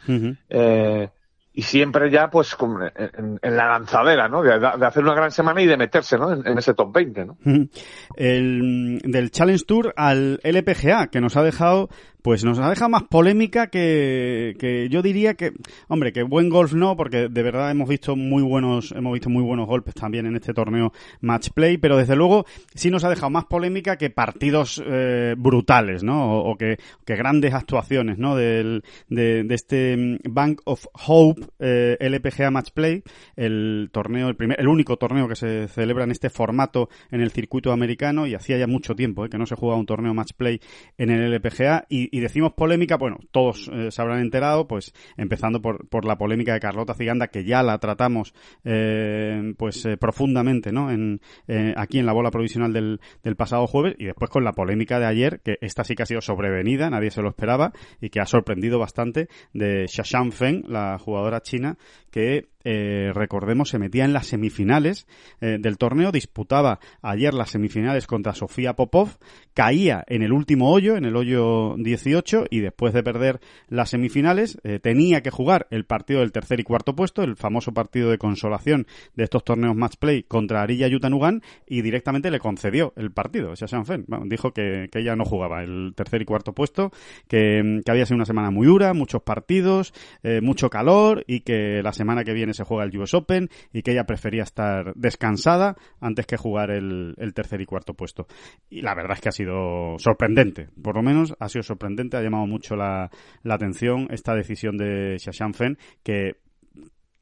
eh, y siempre ya, pues, con- en, la lanzadera, ¿no? De, hacer una gran semana y de meterse, ¿no? En, en ese top 20, ¿no? El, del Challenge Tour al LPGA, que nos ha dejado pues nos ha dejado más polémica que, que yo diría que, hombre, que buen golf no, porque de verdad hemos visto muy buenos, hemos visto muy buenos golpes también en este torneo match play, pero desde luego sí nos ha dejado más polémica que partidos eh, brutales, ¿no? O, que, grandes actuaciones, ¿no? Del, de, de este mm, Bank of Hope eh, LPGA Match Play, el torneo, el primer, el único torneo que se celebra en este formato en el circuito americano y hacía ya mucho tiempo ¿eh? que no se jugaba un torneo match play en el LPGA y, y decimos polémica, bueno, todos eh, se habrán enterado, pues empezando por, por la polémica de Carlota Ciganda, que ya la tratamos eh, pues eh, profundamente, ¿no? En, eh, aquí en la bola provisional del, del pasado jueves y después con la polémica de ayer, que esta sí que ha sido sobrevenida, nadie se lo esperaba y que ha sorprendido bastante de Shashan Feng, la jugadora china, que eh, recordemos, se metía en las semifinales eh, del torneo, disputaba ayer las semifinales contra Sofía Popov, caía en el último hoyo, en el hoyo 18, y después de perder las semifinales, eh, tenía que jugar el partido del tercer y cuarto puesto, el famoso partido de consolación de estos torneos match play contra Arilla Yutanugan, y directamente le concedió el partido. Fen. Bueno, dijo que, que, ella no jugaba el tercer y cuarto puesto, que, que había sido una semana muy dura, muchos partidos, mucho calor, y que la semana que viene se juega el US Open y que ella prefería estar descansada antes que jugar el, el, tercer y cuarto puesto. Y la verdad es que ha sido sorprendente, por lo menos ha sido sorprendente, ha llamado mucho la, la atención esta decisión de Shashan Fen que,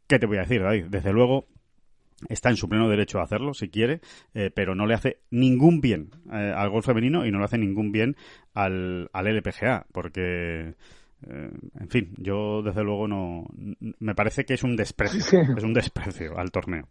¿qué te voy a decir, David? Desde luego está en su pleno derecho a hacerlo si quiere, eh, pero no le hace ningún bien eh, al golf femenino y no le hace ningún bien al, al LPGA, porque eh, en fin, yo desde luego no. Me parece que es un desprecio. Sí. Es un desprecio al torneo.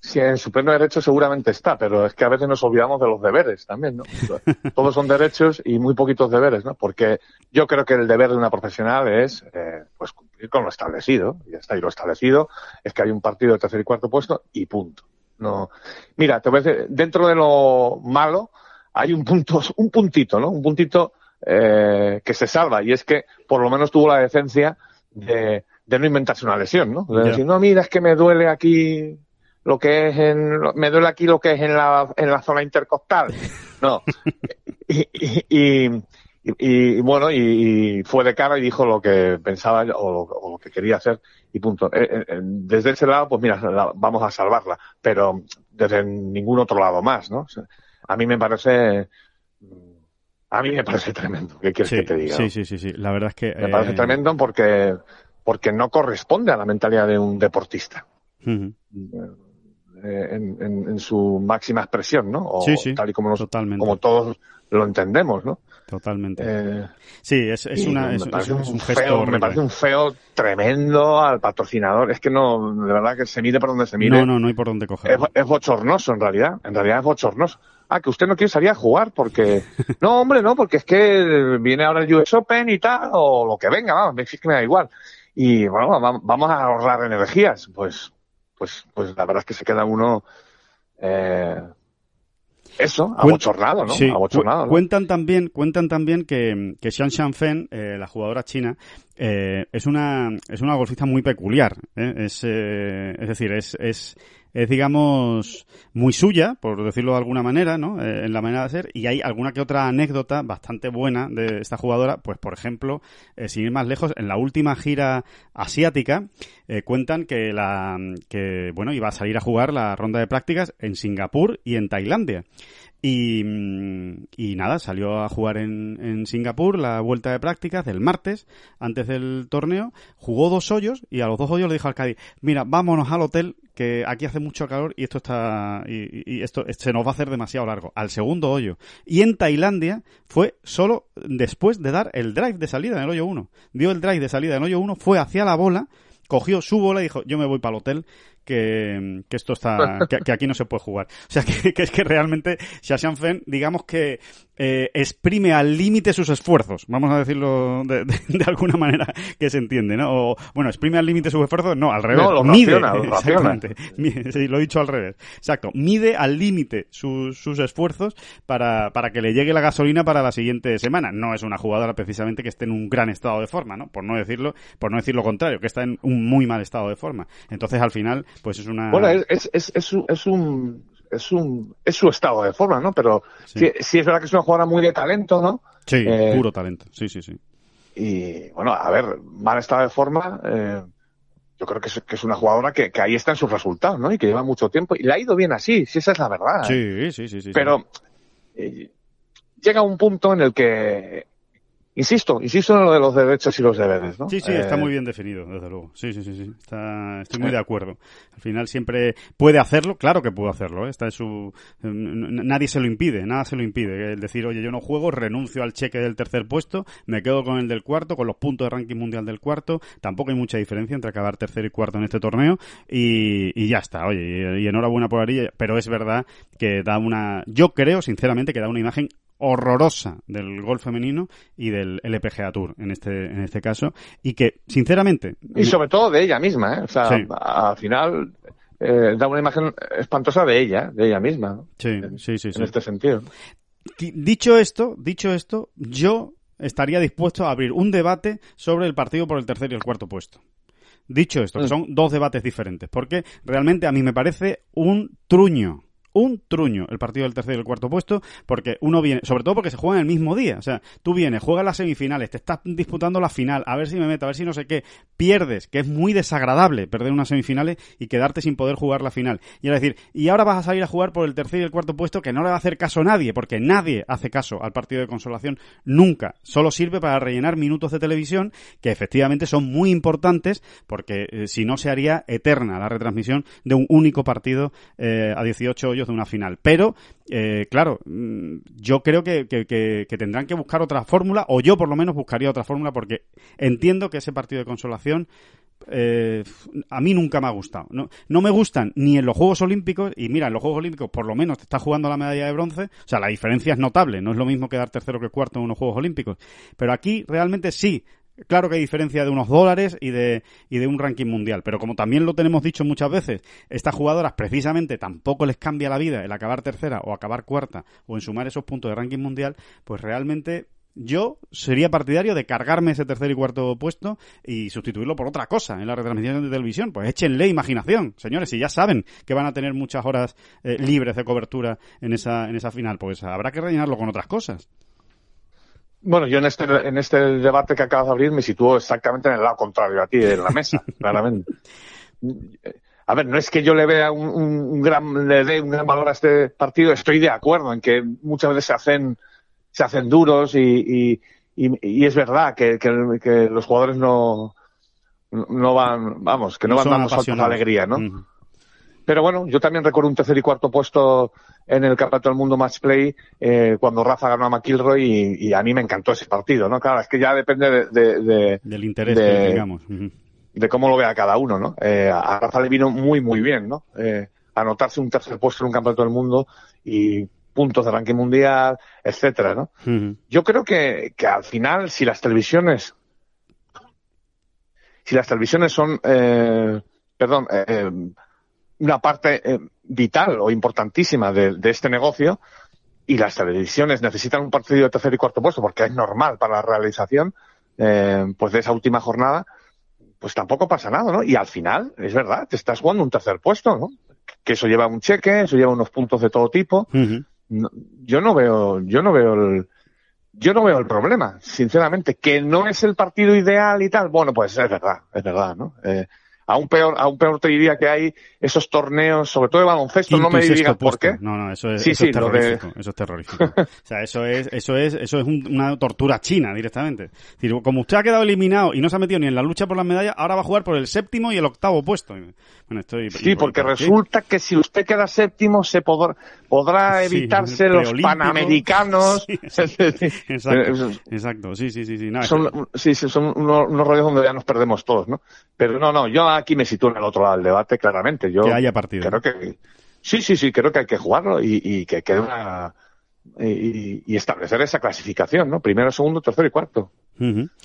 Sí, en su pleno derecho seguramente está, pero es que a veces nos olvidamos de los deberes también, ¿no? Todos son derechos y muy poquitos deberes, ¿no? Porque yo creo que el deber de una profesional es, eh, pues, cumplir con lo establecido. Y está. Y lo establecido es que hay un partido de tercer y cuarto puesto y punto. No. Mira, te voy a decir, dentro de lo malo hay un punto, un puntito, ¿no? Un puntito eh, que se salva y es que por lo menos tuvo la decencia de, de no inventarse una lesión, ¿no? De yeah. decir, no, mira, es que me duele aquí lo que es en, me duele aquí lo que es en la, en la zona intercostal. No. y, y, y, y, bueno, y, fue de cara y dijo lo que pensaba o lo, o lo que quería hacer y punto. Eh, eh, desde ese lado, pues mira, la, vamos a salvarla, pero desde ningún otro lado más, ¿no? O sea, a mí me parece a mí me parece tremendo. ¿Qué quieres sí, que te diga? Sí, sí, sí, sí. La verdad es que. Me parece eh... tremendo porque, porque no corresponde a la mentalidad de un deportista. Uh -huh. en, en, en, su máxima expresión, ¿no? O sí, sí. Tal y como, nos, como todos lo entendemos, ¿no? Totalmente. Eh, sí, es, es una, es, es, un, un gesto feo, Me parece un feo tremendo al patrocinador. Es que no, de verdad que se mide por donde se mide. No, no, no hay por dónde coger. Es bochornoso en realidad. En realidad es bochornoso ah, que usted no quiere salir a jugar porque, no, hombre, no, porque es que viene ahora el US Open y tal, o lo que venga, vamos, es que me da igual. Y bueno, vamos a ahorrar energías. Pues, pues, pues la verdad es que se queda uno, eh, eso, abochornado, ¿no? Sí. Abochornado, ¿no? Cuentan también, cuentan también que, que Xian Shanfen, eh, la jugadora china, eh, es una, es una golfista muy peculiar, ¿eh? es, eh, es decir, es, es, es, digamos, muy suya, por decirlo de alguna manera, ¿no? Eh, en la manera de hacer, y hay alguna que otra anécdota bastante buena de esta jugadora, pues por ejemplo, eh, sin ir más lejos, en la última gira asiática, eh, cuentan que la, que, bueno, iba a salir a jugar la ronda de prácticas en Singapur y en Tailandia. Y, y, nada, salió a jugar en, en, Singapur la vuelta de prácticas del martes, antes del torneo, jugó dos hoyos y a los dos hoyos le dijo al Cádiz, mira, vámonos al hotel, que aquí hace mucho calor y esto está, y, esto se nos va a hacer demasiado largo. Al segundo hoyo. Y en Tailandia fue solo después de dar el drive de salida en el hoyo 1. Dio el drive de salida en el hoyo 1, fue hacia la bola, cogió su bola y dijo, yo me voy para el hotel, que, que esto está, que, aquí no se puede jugar. O sea, que, es que realmente Shashan Fen, digamos que eh, exprime al límite sus esfuerzos, vamos a decirlo de, de, de, alguna manera que se entiende, ¿no? O, bueno, exprime al límite sus esfuerzos, no, al revés. No, lo mide, raciona, lo exactamente. Mide, sí, lo he dicho al revés. Exacto. Mide al límite sus, sus esfuerzos para, para que le llegue la gasolina para la siguiente semana. No es una jugadora precisamente que esté en un gran estado de forma, ¿no? Por no decirlo, por no decir lo contrario, que está en un muy mal estado de forma. Entonces, al final, pues es una... Bueno, es, es, es, es un, es un es su estado de forma, ¿no? Pero sí. sí, sí, es verdad que es una jugadora muy de talento, ¿no? Sí, Eh, puro talento. Sí, sí, sí. Y bueno, a ver, mal estado de forma. eh, yo creo que es, que es una jugadora que, que ahí está en sus resultados, ¿no? Y que lleva mucho tiempo. Y le ha ido bien así, si esa es la verdad. Sí, sí, sí, sí. Pero eh, llega un punto en el que, insisto, insisto en lo de los derechos y los deberes, ¿no? Sí, sí, está Eh, muy bien definido, desde luego. Sí, sí, sí, sí. Está, estoy muy de acuerdo. Al final siempre puede hacerlo, claro que puede hacerlo, ¿eh? está en su, nadie se lo impide, nada se lo impide. El decir, oye, yo no juego, renuncio al cheque del tercer puesto, me quedo con el del cuarto, con los puntos de ranking mundial del cuarto. Tampoco hay mucha diferencia entre acabar tercero y cuarto en este torneo y, y ya está, oye, y, y enhorabuena por Arilla, pero es verdad que da una, yo creo sinceramente que da una imagen horrorosa del golf femenino y del LPGA Tour en este en este caso y que sinceramente Y sobre todo de ella misma, ¿eh? O sea, Sí. al final eh, da una imagen espantosa de ella, de ella misma, ¿no? sí sí sí, sí. En este sentido. Di- dicho esto dicho esto yo estaría dispuesto a abrir un debate sobre el partido por el tercer y el cuarto puesto dicho esto que Mm. son dos debates diferentes porque realmente a mí me parece un truño un truño el partido del tercer y el cuarto puesto, porque uno viene, sobre todo porque se juega en el mismo día. O sea, tú vienes, juegas las semifinales, te estás disputando la final, a ver si me meto, a ver si no sé qué, pierdes, que es muy desagradable perder unas semifinales y quedarte sin poder jugar la final. Y es decir, y ahora vas a salir a jugar por el tercer y el cuarto puesto que no le va a hacer caso a nadie, porque nadie hace caso al partido de consolación nunca. Solo sirve para rellenar minutos de televisión que efectivamente son muy importantes, porque eh, si no se haría eterna la retransmisión de un único partido eh, a 18 hoyos de una final. Pero, eh, claro, mm, yo creo que, tendrán que buscar otra fórmula, o yo por lo menos buscaría otra fórmula, porque entiendo que ese partido de consolación eh, a mí nunca me ha gustado. No, no me gustan ni en los Juegos Olímpicos, y mira, en los Juegos Olímpicos por lo menos te está jugando la medalla de bronce, o sea, la diferencia es notable, no es lo mismo quedar tercero que cuarto en unos Juegos Olímpicos. Pero aquí realmente sí, Claro que hay diferencia de unos dólares y de, y de un ranking mundial, pero como también lo tenemos dicho muchas veces, estas jugadoras precisamente tampoco les cambia la vida el acabar tercera o acabar cuarta o en sumar esos puntos de ranking mundial, pues realmente yo sería partidario de cargarme ese tercer y cuarto puesto y sustituirlo por otra cosa en la retransmisión de televisión. Pues échenle imaginación, señores, si ya saben que van a tener muchas horas eh, libres de cobertura en esa, en esa final, pues habrá que rellenarlo con otras cosas. Bueno, yo en este, en este debate que acabas de abrir me sitúo exactamente en el lado contrario a ti de la mesa, claramente. A ver, no es que yo le vea un, un- gran, le dé un gran valor a este partido, estoy de acuerdo en que muchas veces se hacen, se hacen duros y, y, y- y es verdad que, que- que los jugadores no, no van, vamos, que no, van dando saltos de alegría, ¿no? Pero bueno, yo también recuerdo un tercer y cuarto puesto en el Campeonato del Mundo Match Play eh, cuando Rafa ganó a McIlroy y, y a mí me encantó ese partido, ¿no? Claro, es que ya depende de, de, de- Del interés de- que. Ujú. de cómo lo vea cada uno, ¿no? Eh, a Rafa le vino muy, muy bien, ¿no? Eh, anotarse un tercer puesto en un Campeonato del Mundo y puntos de ranking mundial, etcétera, ¿no? Yo creo que, que al final, si las televisiones, si las televisiones son, eh, perdón, eh, una parte eh, vital o importantísima de, de este negocio, y las televisiones necesitan un partido de tercer y cuarto puesto, porque es normal para la realización, eh, pues de esa última jornada, pues tampoco pasa nada, ¿no? Y al final, es verdad, te estás jugando un tercer puesto, ¿no? Que eso lleva un cheque, eso lleva unos puntos de todo tipo, no- yo no veo, yo no veo el, yo no veo el problema, sinceramente, que no es el partido ideal y tal. Bueno, pues es verdad, es verdad, ¿no? Eh, aún peor, aún peor te diría que hay esos torneos, sobre todo de baloncesto, no me digas por qué. No, no, eso es, Sí, eso sí, es de- terrorífico. Eso es terrorífico. o sea, eso es, eso es, eso es un- una tortura china directamente. Es decir, como usted ha quedado eliminado y no se ha metido ni en la lucha por las medallas, ahora va a jugar por el séptimo y el octavo puesto. Bueno, estoy. Sí, ¿y porque qué? resulta que si usted queda séptimo se podrá, podrá evitarse los panamericanos. Exacto, Eh, exacto, sí, sí, sí, sí. no, son, que- sí, sí, son unos, unos rollos donde ya nos perdemos todos, ¿no? Pero no, no, yo aquí me sitúo en el otro lado del debate, claramente. Yo que haya partido. creo que sí, sí, sí, creo que hay que jugarlo y, y que quede una y, y establecer esa clasificación, ¿no? Primero, segundo, tercero y cuarto.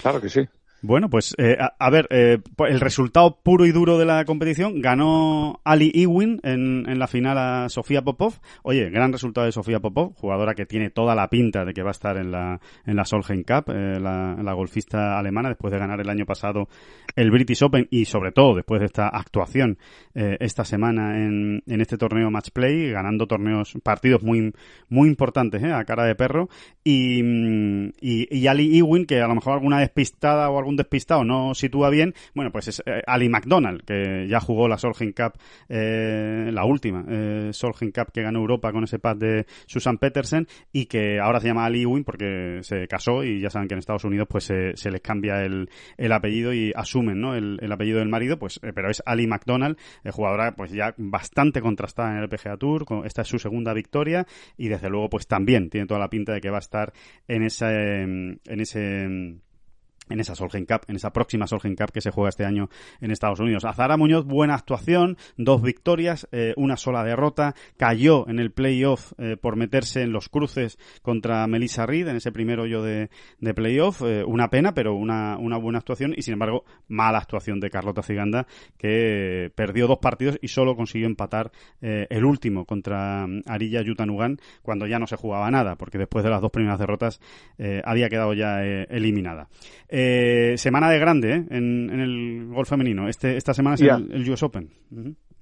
Claro que sí. Bueno, pues eh, a, ver, eh, pues el resultado puro y duro de la competición ganó Ali Ewin en, en, la final a Sofía Popov. Oye, gran resultado de Sofía Popov, jugadora que tiene toda la pinta de que va a estar en la, en la Solheim Cup, eh, la, golfista alemana, después de ganar el año pasado el British Open y sobre todo después de esta actuación eh, esta semana en, en este torneo Match Play, ganando torneos, partidos muy, muy importantes a cara de perro. Y, y, y Ali Ewin, que a lo mejor alguna despistada o algún despistado no sitúa bien, bueno, pues es eh, Ali McDonald, que ya jugó la Solheim Cup, eh, la última eh, Solheim Cup que ganó Europa con ese pad de Susan Petersen y que ahora se llama Ali Ewing porque se casó y ya saben que en Estados Unidos pues se, les cambia el, el, apellido y asumen ¿no? el, el apellido del marido, pues pero es Ali McDonald, jugadora pues ya bastante contrastada en el PGA Tour, esta es su segunda victoria y desde luego pues también tiene toda la pinta de que va a estar en ese en ese en esa Solheim Cup, en esa próxima Solheim Cup que se juega este año en Estados Unidos. Azara Muñoz, buena actuación, dos victorias, eh, una sola derrota, cayó en el playoff eh, por meterse en los cruces contra Melissa Reed en ese primer hoyo de, playoff, eh, una pena, pero una, buena actuación y sin embargo mala actuación de Carlota Ciganda que perdió dos partidos y solo consiguió empatar el último contra mm, Arilla Yutanugan cuando ya no se jugaba nada, porque después de las dos primeras derrotas había quedado ya eliminada. Semana de grande ¿eh? en, el golf femenino. Este, esta semana es el, US Open.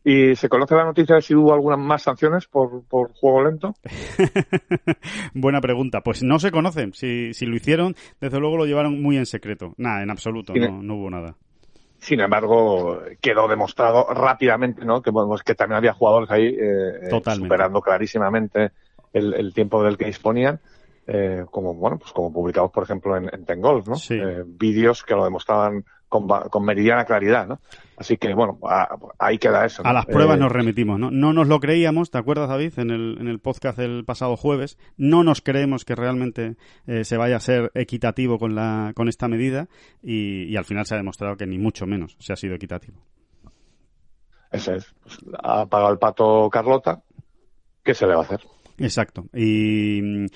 ¿Y se conoce la noticia de si hubo algunas más sanciones por, juego lento? Buena pregunta. Pues no se conocen. Si, si lo hicieron, desde luego lo llevaron muy en secreto. Nada, en absoluto, no, no hubo nada. Sin embargo, quedó demostrado rápidamente, ¿no? Que, que también había jugadores ahí eh, superando clarísimamente el, el, tiempo del que disponían eh, como bueno pues como publicados por ejemplo en, en Tengolf, ¿no? Eh, vídeos que lo demostraban con, con, meridiana claridad, ¿no? Así que bueno, ahí queda eso. A las pruebas eh, nos remitimos, ¿no? No nos lo creíamos, ¿te acuerdas David? En el, en el podcast del pasado jueves, no nos creemos que realmente se vaya a ser equitativo con la con esta medida y, y al final se ha demostrado que ni mucho menos se ha sido equitativo. Ese es. Pues, ha pagado el pato Carlota. ¿Qué se le va a hacer? Exacto. Y,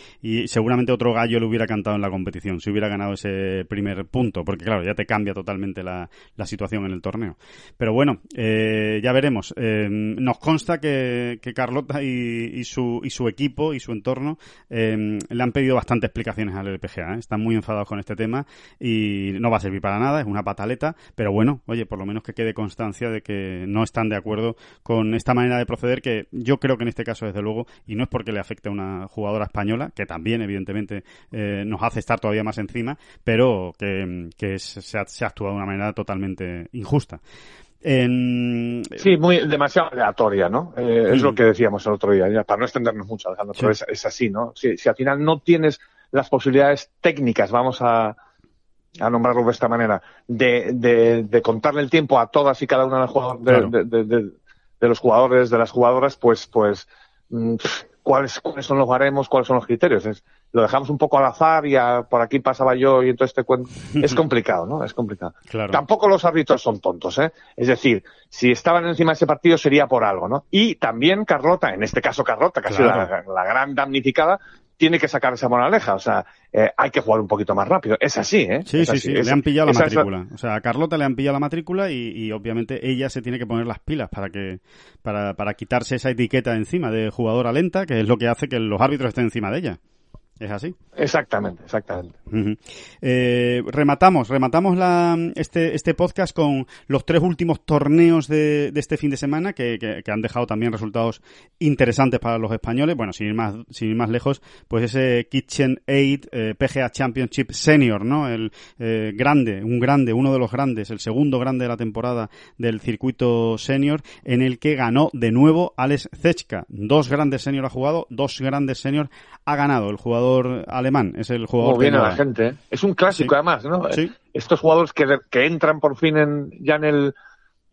seguramente otro gallo le hubiera cantado en la competición si hubiera ganado ese primer punto, porque claro, ya te cambia totalmente la, situación en el torneo. Pero bueno, eh, ya veremos. Eh, nos consta que, Carlota y, su, y su equipo y su entorno eh, le han pedido bastantes explicaciones al LPGA. Están muy enfadados con este tema y no va a servir para nada, es una pataleta, pero bueno, oye, por lo menos que quede constancia de que no están de acuerdo con esta manera de proceder que yo creo que en este caso, desde luego, y no es porque le afecte a una jugadora española, que también evidentemente eh, nos hace estar todavía más encima, pero que, se, ha, actuado de una manera totalmente injusta. Sí, muy demasiado aleatoria, ¿no? Eh, es lo mm. que decíamos el otro día, ya, para no extendernos mucho, Alejandro, pero es, así, ¿no? Si, si, al final no tienes las posibilidades técnicas, vamos a, a nombrarlo de esta manera, de, de, contarle el tiempo a todas y cada una de, de, de los jugadores, de las jugadoras, pues, pues mm, cuáles, cuáles son los baremos, cuáles son los criterios. Es, lo dejamos un poco al azar y por aquí pasaba yo y entonces este cuento. Es complicado, ¿no? Es complicado. Tampoco los árbitros son tontos, ¿eh? Es decir, si estaban encima de ese partido sería por algo, ¿no? Y también Carlota, en este caso Carlota, que ha sido la, gran damnificada, tiene que sacar esa moraleja. O sea, eh, hay que jugar un poquito más rápido. Es así, ¿eh? Sí, sí, sí. le han pillado la matrícula. O sea, a Carlota le han pillado la matrícula y, obviamente ella se tiene que poner las pilas para que para, para quitarse esa etiqueta encima de jugadora lenta, que es lo que hace que los árbitros estén encima de ella. ¿Es así? Exactamente, exactamente. Eh, rematamos, rematamos la, este, este podcast con los tres últimos torneos de, de este fin de semana que, que, han dejado también resultados interesantes para los españoles. Bueno, sin ir más, sin ir más lejos, pues ese Kitchen Aid eh, PGA Championship Senior, ¿no? El eh, grande, un grande, uno de los grandes, el segundo grande de la temporada del circuito senior, en el que ganó de nuevo Alex Zechka. Dos grandes senior ha jugado, dos grandes senior ha ganado el jugador alemán, es el jugador. viene la gente. Es un clásico además, ¿no? Estos jugadores que, que entran por fin en, ya en el,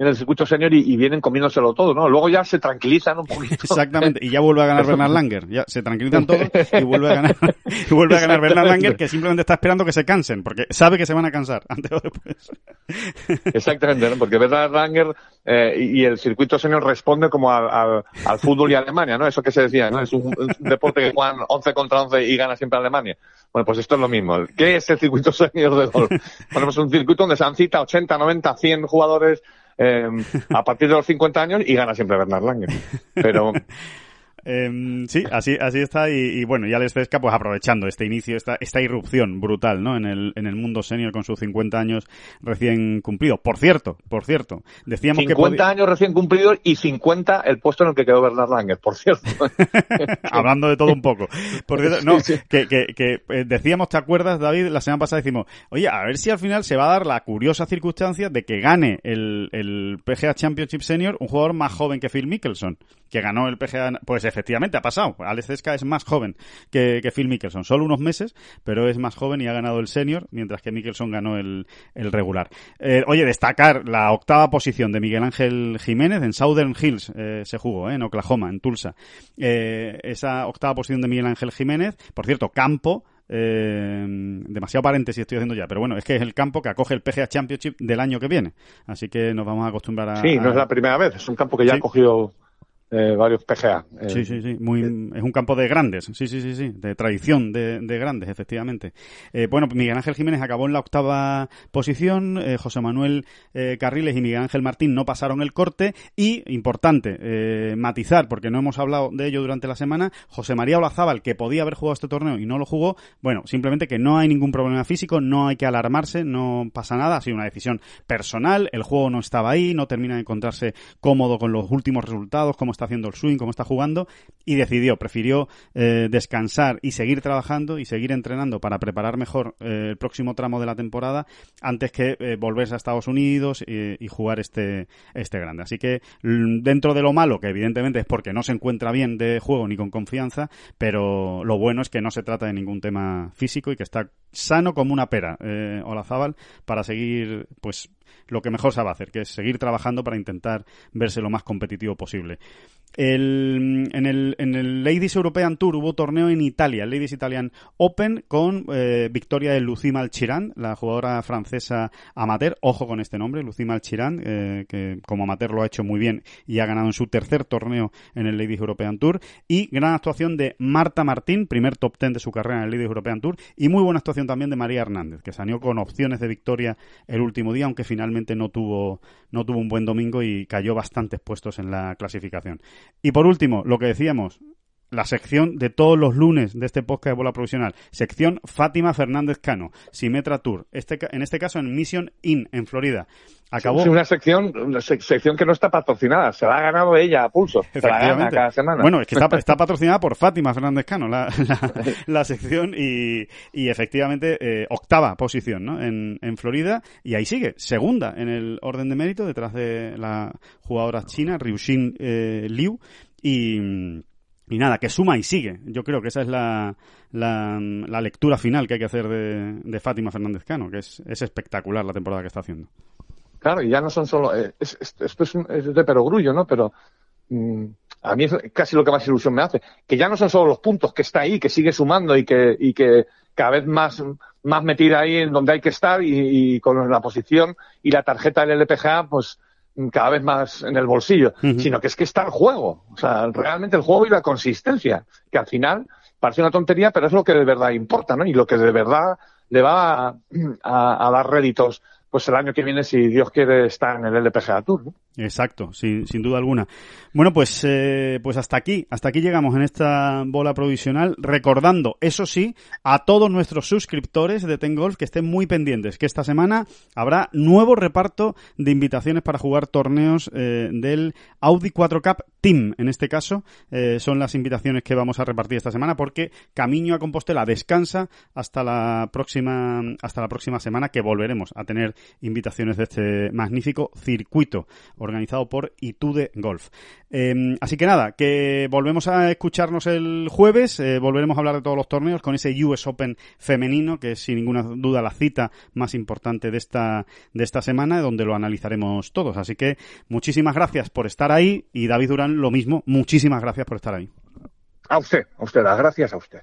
en el circuito senior y, vienen comiéndoselo todo, ¿no? Luego ya se tranquilizan un poquito. Exactamente, y ya vuelve a ganar Bernard Langer, ya se tranquilizan todos y vuelve a ganar, y vuelve a ganar Bernard Langer que simplemente está esperando que se cansen, porque sabe que se van a cansar antes o después. Exactamente, ¿no? porque Bernard Langer eh, y el circuito senior responde como al, al, fútbol y a Alemania, ¿no? Eso que se decía, ¿no? Es un, deporte que juegan 11 contra 11 y gana siempre Alemania. Bueno, pues esto es lo mismo. ¿Qué es el circuito senior de golf? Bueno, pues un circuito donde se han citado 80, 90, 100 jugadores eh, a partir de los 50 años y gana siempre Bernard Langer. Pero Em, sí, así, así está. Y, bueno, ya les Cesca, pues aprovechando este inicio, esta, esta irrupción brutal, ¿no? En el, en el mundo senior con sus 50 años recién cumplidos. Por cierto, por cierto, decíamos 50 que. 50 años recién cumplidos y 50 el puesto en el que quedó Bernard Langer, por cierto. Hablando de todo un poco. Por cierto, no, que, que, que eh, decíamos, ¿te acuerdas, David? La semana pasada decimos, oye, a ver si al final se va a dar la curiosa circunstancia de que gane el, el PGA Championship Senior un jugador más joven que Phil Mickelson, que ganó el PGA, pues efectivamente ha pasado. Alex Cesca es más joven que, Phil Mickelson, solo unos meses, pero es más joven y ha ganado el senior, mientras que Mickelson ganó el, regular. Eh, oye, destacar la octava posición de Miguel Ángel Jiménez en Southern Hills, eh, se jugó, eh, en Oklahoma, en Tulsa. esa octava posición de Miguel Ángel Jiménez, por cierto, campo, demasiado paréntesis estoy haciendo ya, pero bueno, es que es el campo que acoge el PGA Championship del año que viene. Así que nos vamos a acostumbrar a. Sí, no es la primera vez, es un campo que ya ha cogido eh, varios PGA. Eh, sí, sí, sí. Muy, es un campo de grandes. Sí, sí, sí, sí. De tradición de, de grandes, efectivamente. Eh, bueno, Miguel Ángel Jiménez acabó en la octava posición. José Manuel Carriles y Miguel Ángel Martín no pasaron el corte. Y, importante, matizar, porque no hemos hablado de ello durante la semana, José María Olazábal, que podía haber jugado este torneo y no lo jugó. Bueno, simplemente que no hay ningún problema físico, no hay que alarmarse, no pasa nada. Ha sido una decisión personal. El juego no estaba ahí, no termina de encontrarse cómodo con los últimos resultados, como está haciendo el swing, cómo está jugando, y decidió, prefirió eh, descansar y seguir trabajando y seguir entrenando para preparar mejor eh, el próximo tramo de la temporada antes que eh, volverse a Estados Unidos y, jugar este, este grande. Así que dentro de lo malo, que evidentemente es porque no se encuentra bien de juego ni con confianza, pero lo bueno es que no se trata de ningún tema físico y que está sano como una pera, eh, Olazábal, para seguir, pues, lo que mejor sabe hacer, que es seguir trabajando para intentar verse lo más competitivo posible. El, en, el, Ladies European Tour hubo torneo en Italia, el Ladies Italian Open, con eh, victoria de Lucy Malchiran, la jugadora francesa amateur. Ojo con este nombre, Lucy Malchiran, eh, que como amateur lo ha hecho muy bien y ha ganado en su tercer torneo en el Ladies European Tour. Y gran actuación de Marta Martín, primer top ten de su carrera en el Ladies European Tour. Y muy buena actuación también de María Hernández, que salió con opciones de victoria el último día, aunque finalmente no tuvo, no tuvo un buen domingo y cayó bastantes puestos en la clasificación. Y por último, lo que decíamos, la sección de todos los lunes de este podcast de bola provisional. Sección Fátima Fernández Cano, Simetra Tour. Este, en este caso en Mission Inn, en Florida. Acabó. Es una sección, una sección que no está patrocinada, se la ha ganado ella a pulso. Se la gana cada semana. Bueno, es que está, está patrocinada por Fátima Fernández Cano, la, la, sección, y, y efectivamente eh, octava posición ¿no? en, en Florida, y ahí sigue, segunda en el orden de mérito, detrás de la jugadora china, Ryushin eh, Liu, y y nada, que suma y sigue. Yo creo que esa es la, la, lectura final que hay que hacer de, Fátima Fernández Cano, que es, es, espectacular la temporada que está haciendo. Claro, y ya no son solo. Eh, esto es, es, de perogrullo, ¿no? Pero mm, a mí es casi lo que más ilusión me hace. Que ya no son solo los puntos, que está ahí, que sigue sumando y que, y que cada vez más, más metida ahí en donde hay que estar y, y con la posición y la tarjeta del LPGA, pues cada vez más en el bolsillo, sino que es que está el juego. O sea, realmente el juego y la consistencia, que al final parece una tontería, pero es lo que de verdad importa, ¿no? Y lo que de verdad le va a, a dar réditos pues el año que viene, si Dios quiere, está en el LPGA Tour. ¿no? Exacto, sin, sin duda alguna. Bueno, pues, eh, pues hasta aquí, hasta aquí llegamos en esta bola provisional, recordando, eso sí, a todos nuestros suscriptores de Ten Golf que estén muy pendientes, que esta semana habrá nuevo reparto de invitaciones para jugar torneos eh, del Audi 4 Cup Team. En este caso, eh, son las invitaciones que vamos a repartir esta semana, porque Camino a Compostela descansa hasta la próxima, hasta la próxima semana, que volveremos a tener invitaciones de este magnífico circuito organizado por Itude Golf. Em, así que nada, que volvemos a escucharnos el jueves, eh, volveremos a hablar de todos los torneos con ese US Open femenino, que es sin ninguna duda la cita más importante de esta, de esta semana, donde lo analizaremos todos. Así que muchísimas gracias por estar ahí y David Durán lo mismo, muchísimas gracias por estar ahí. A usted, a usted, las gracias a usted.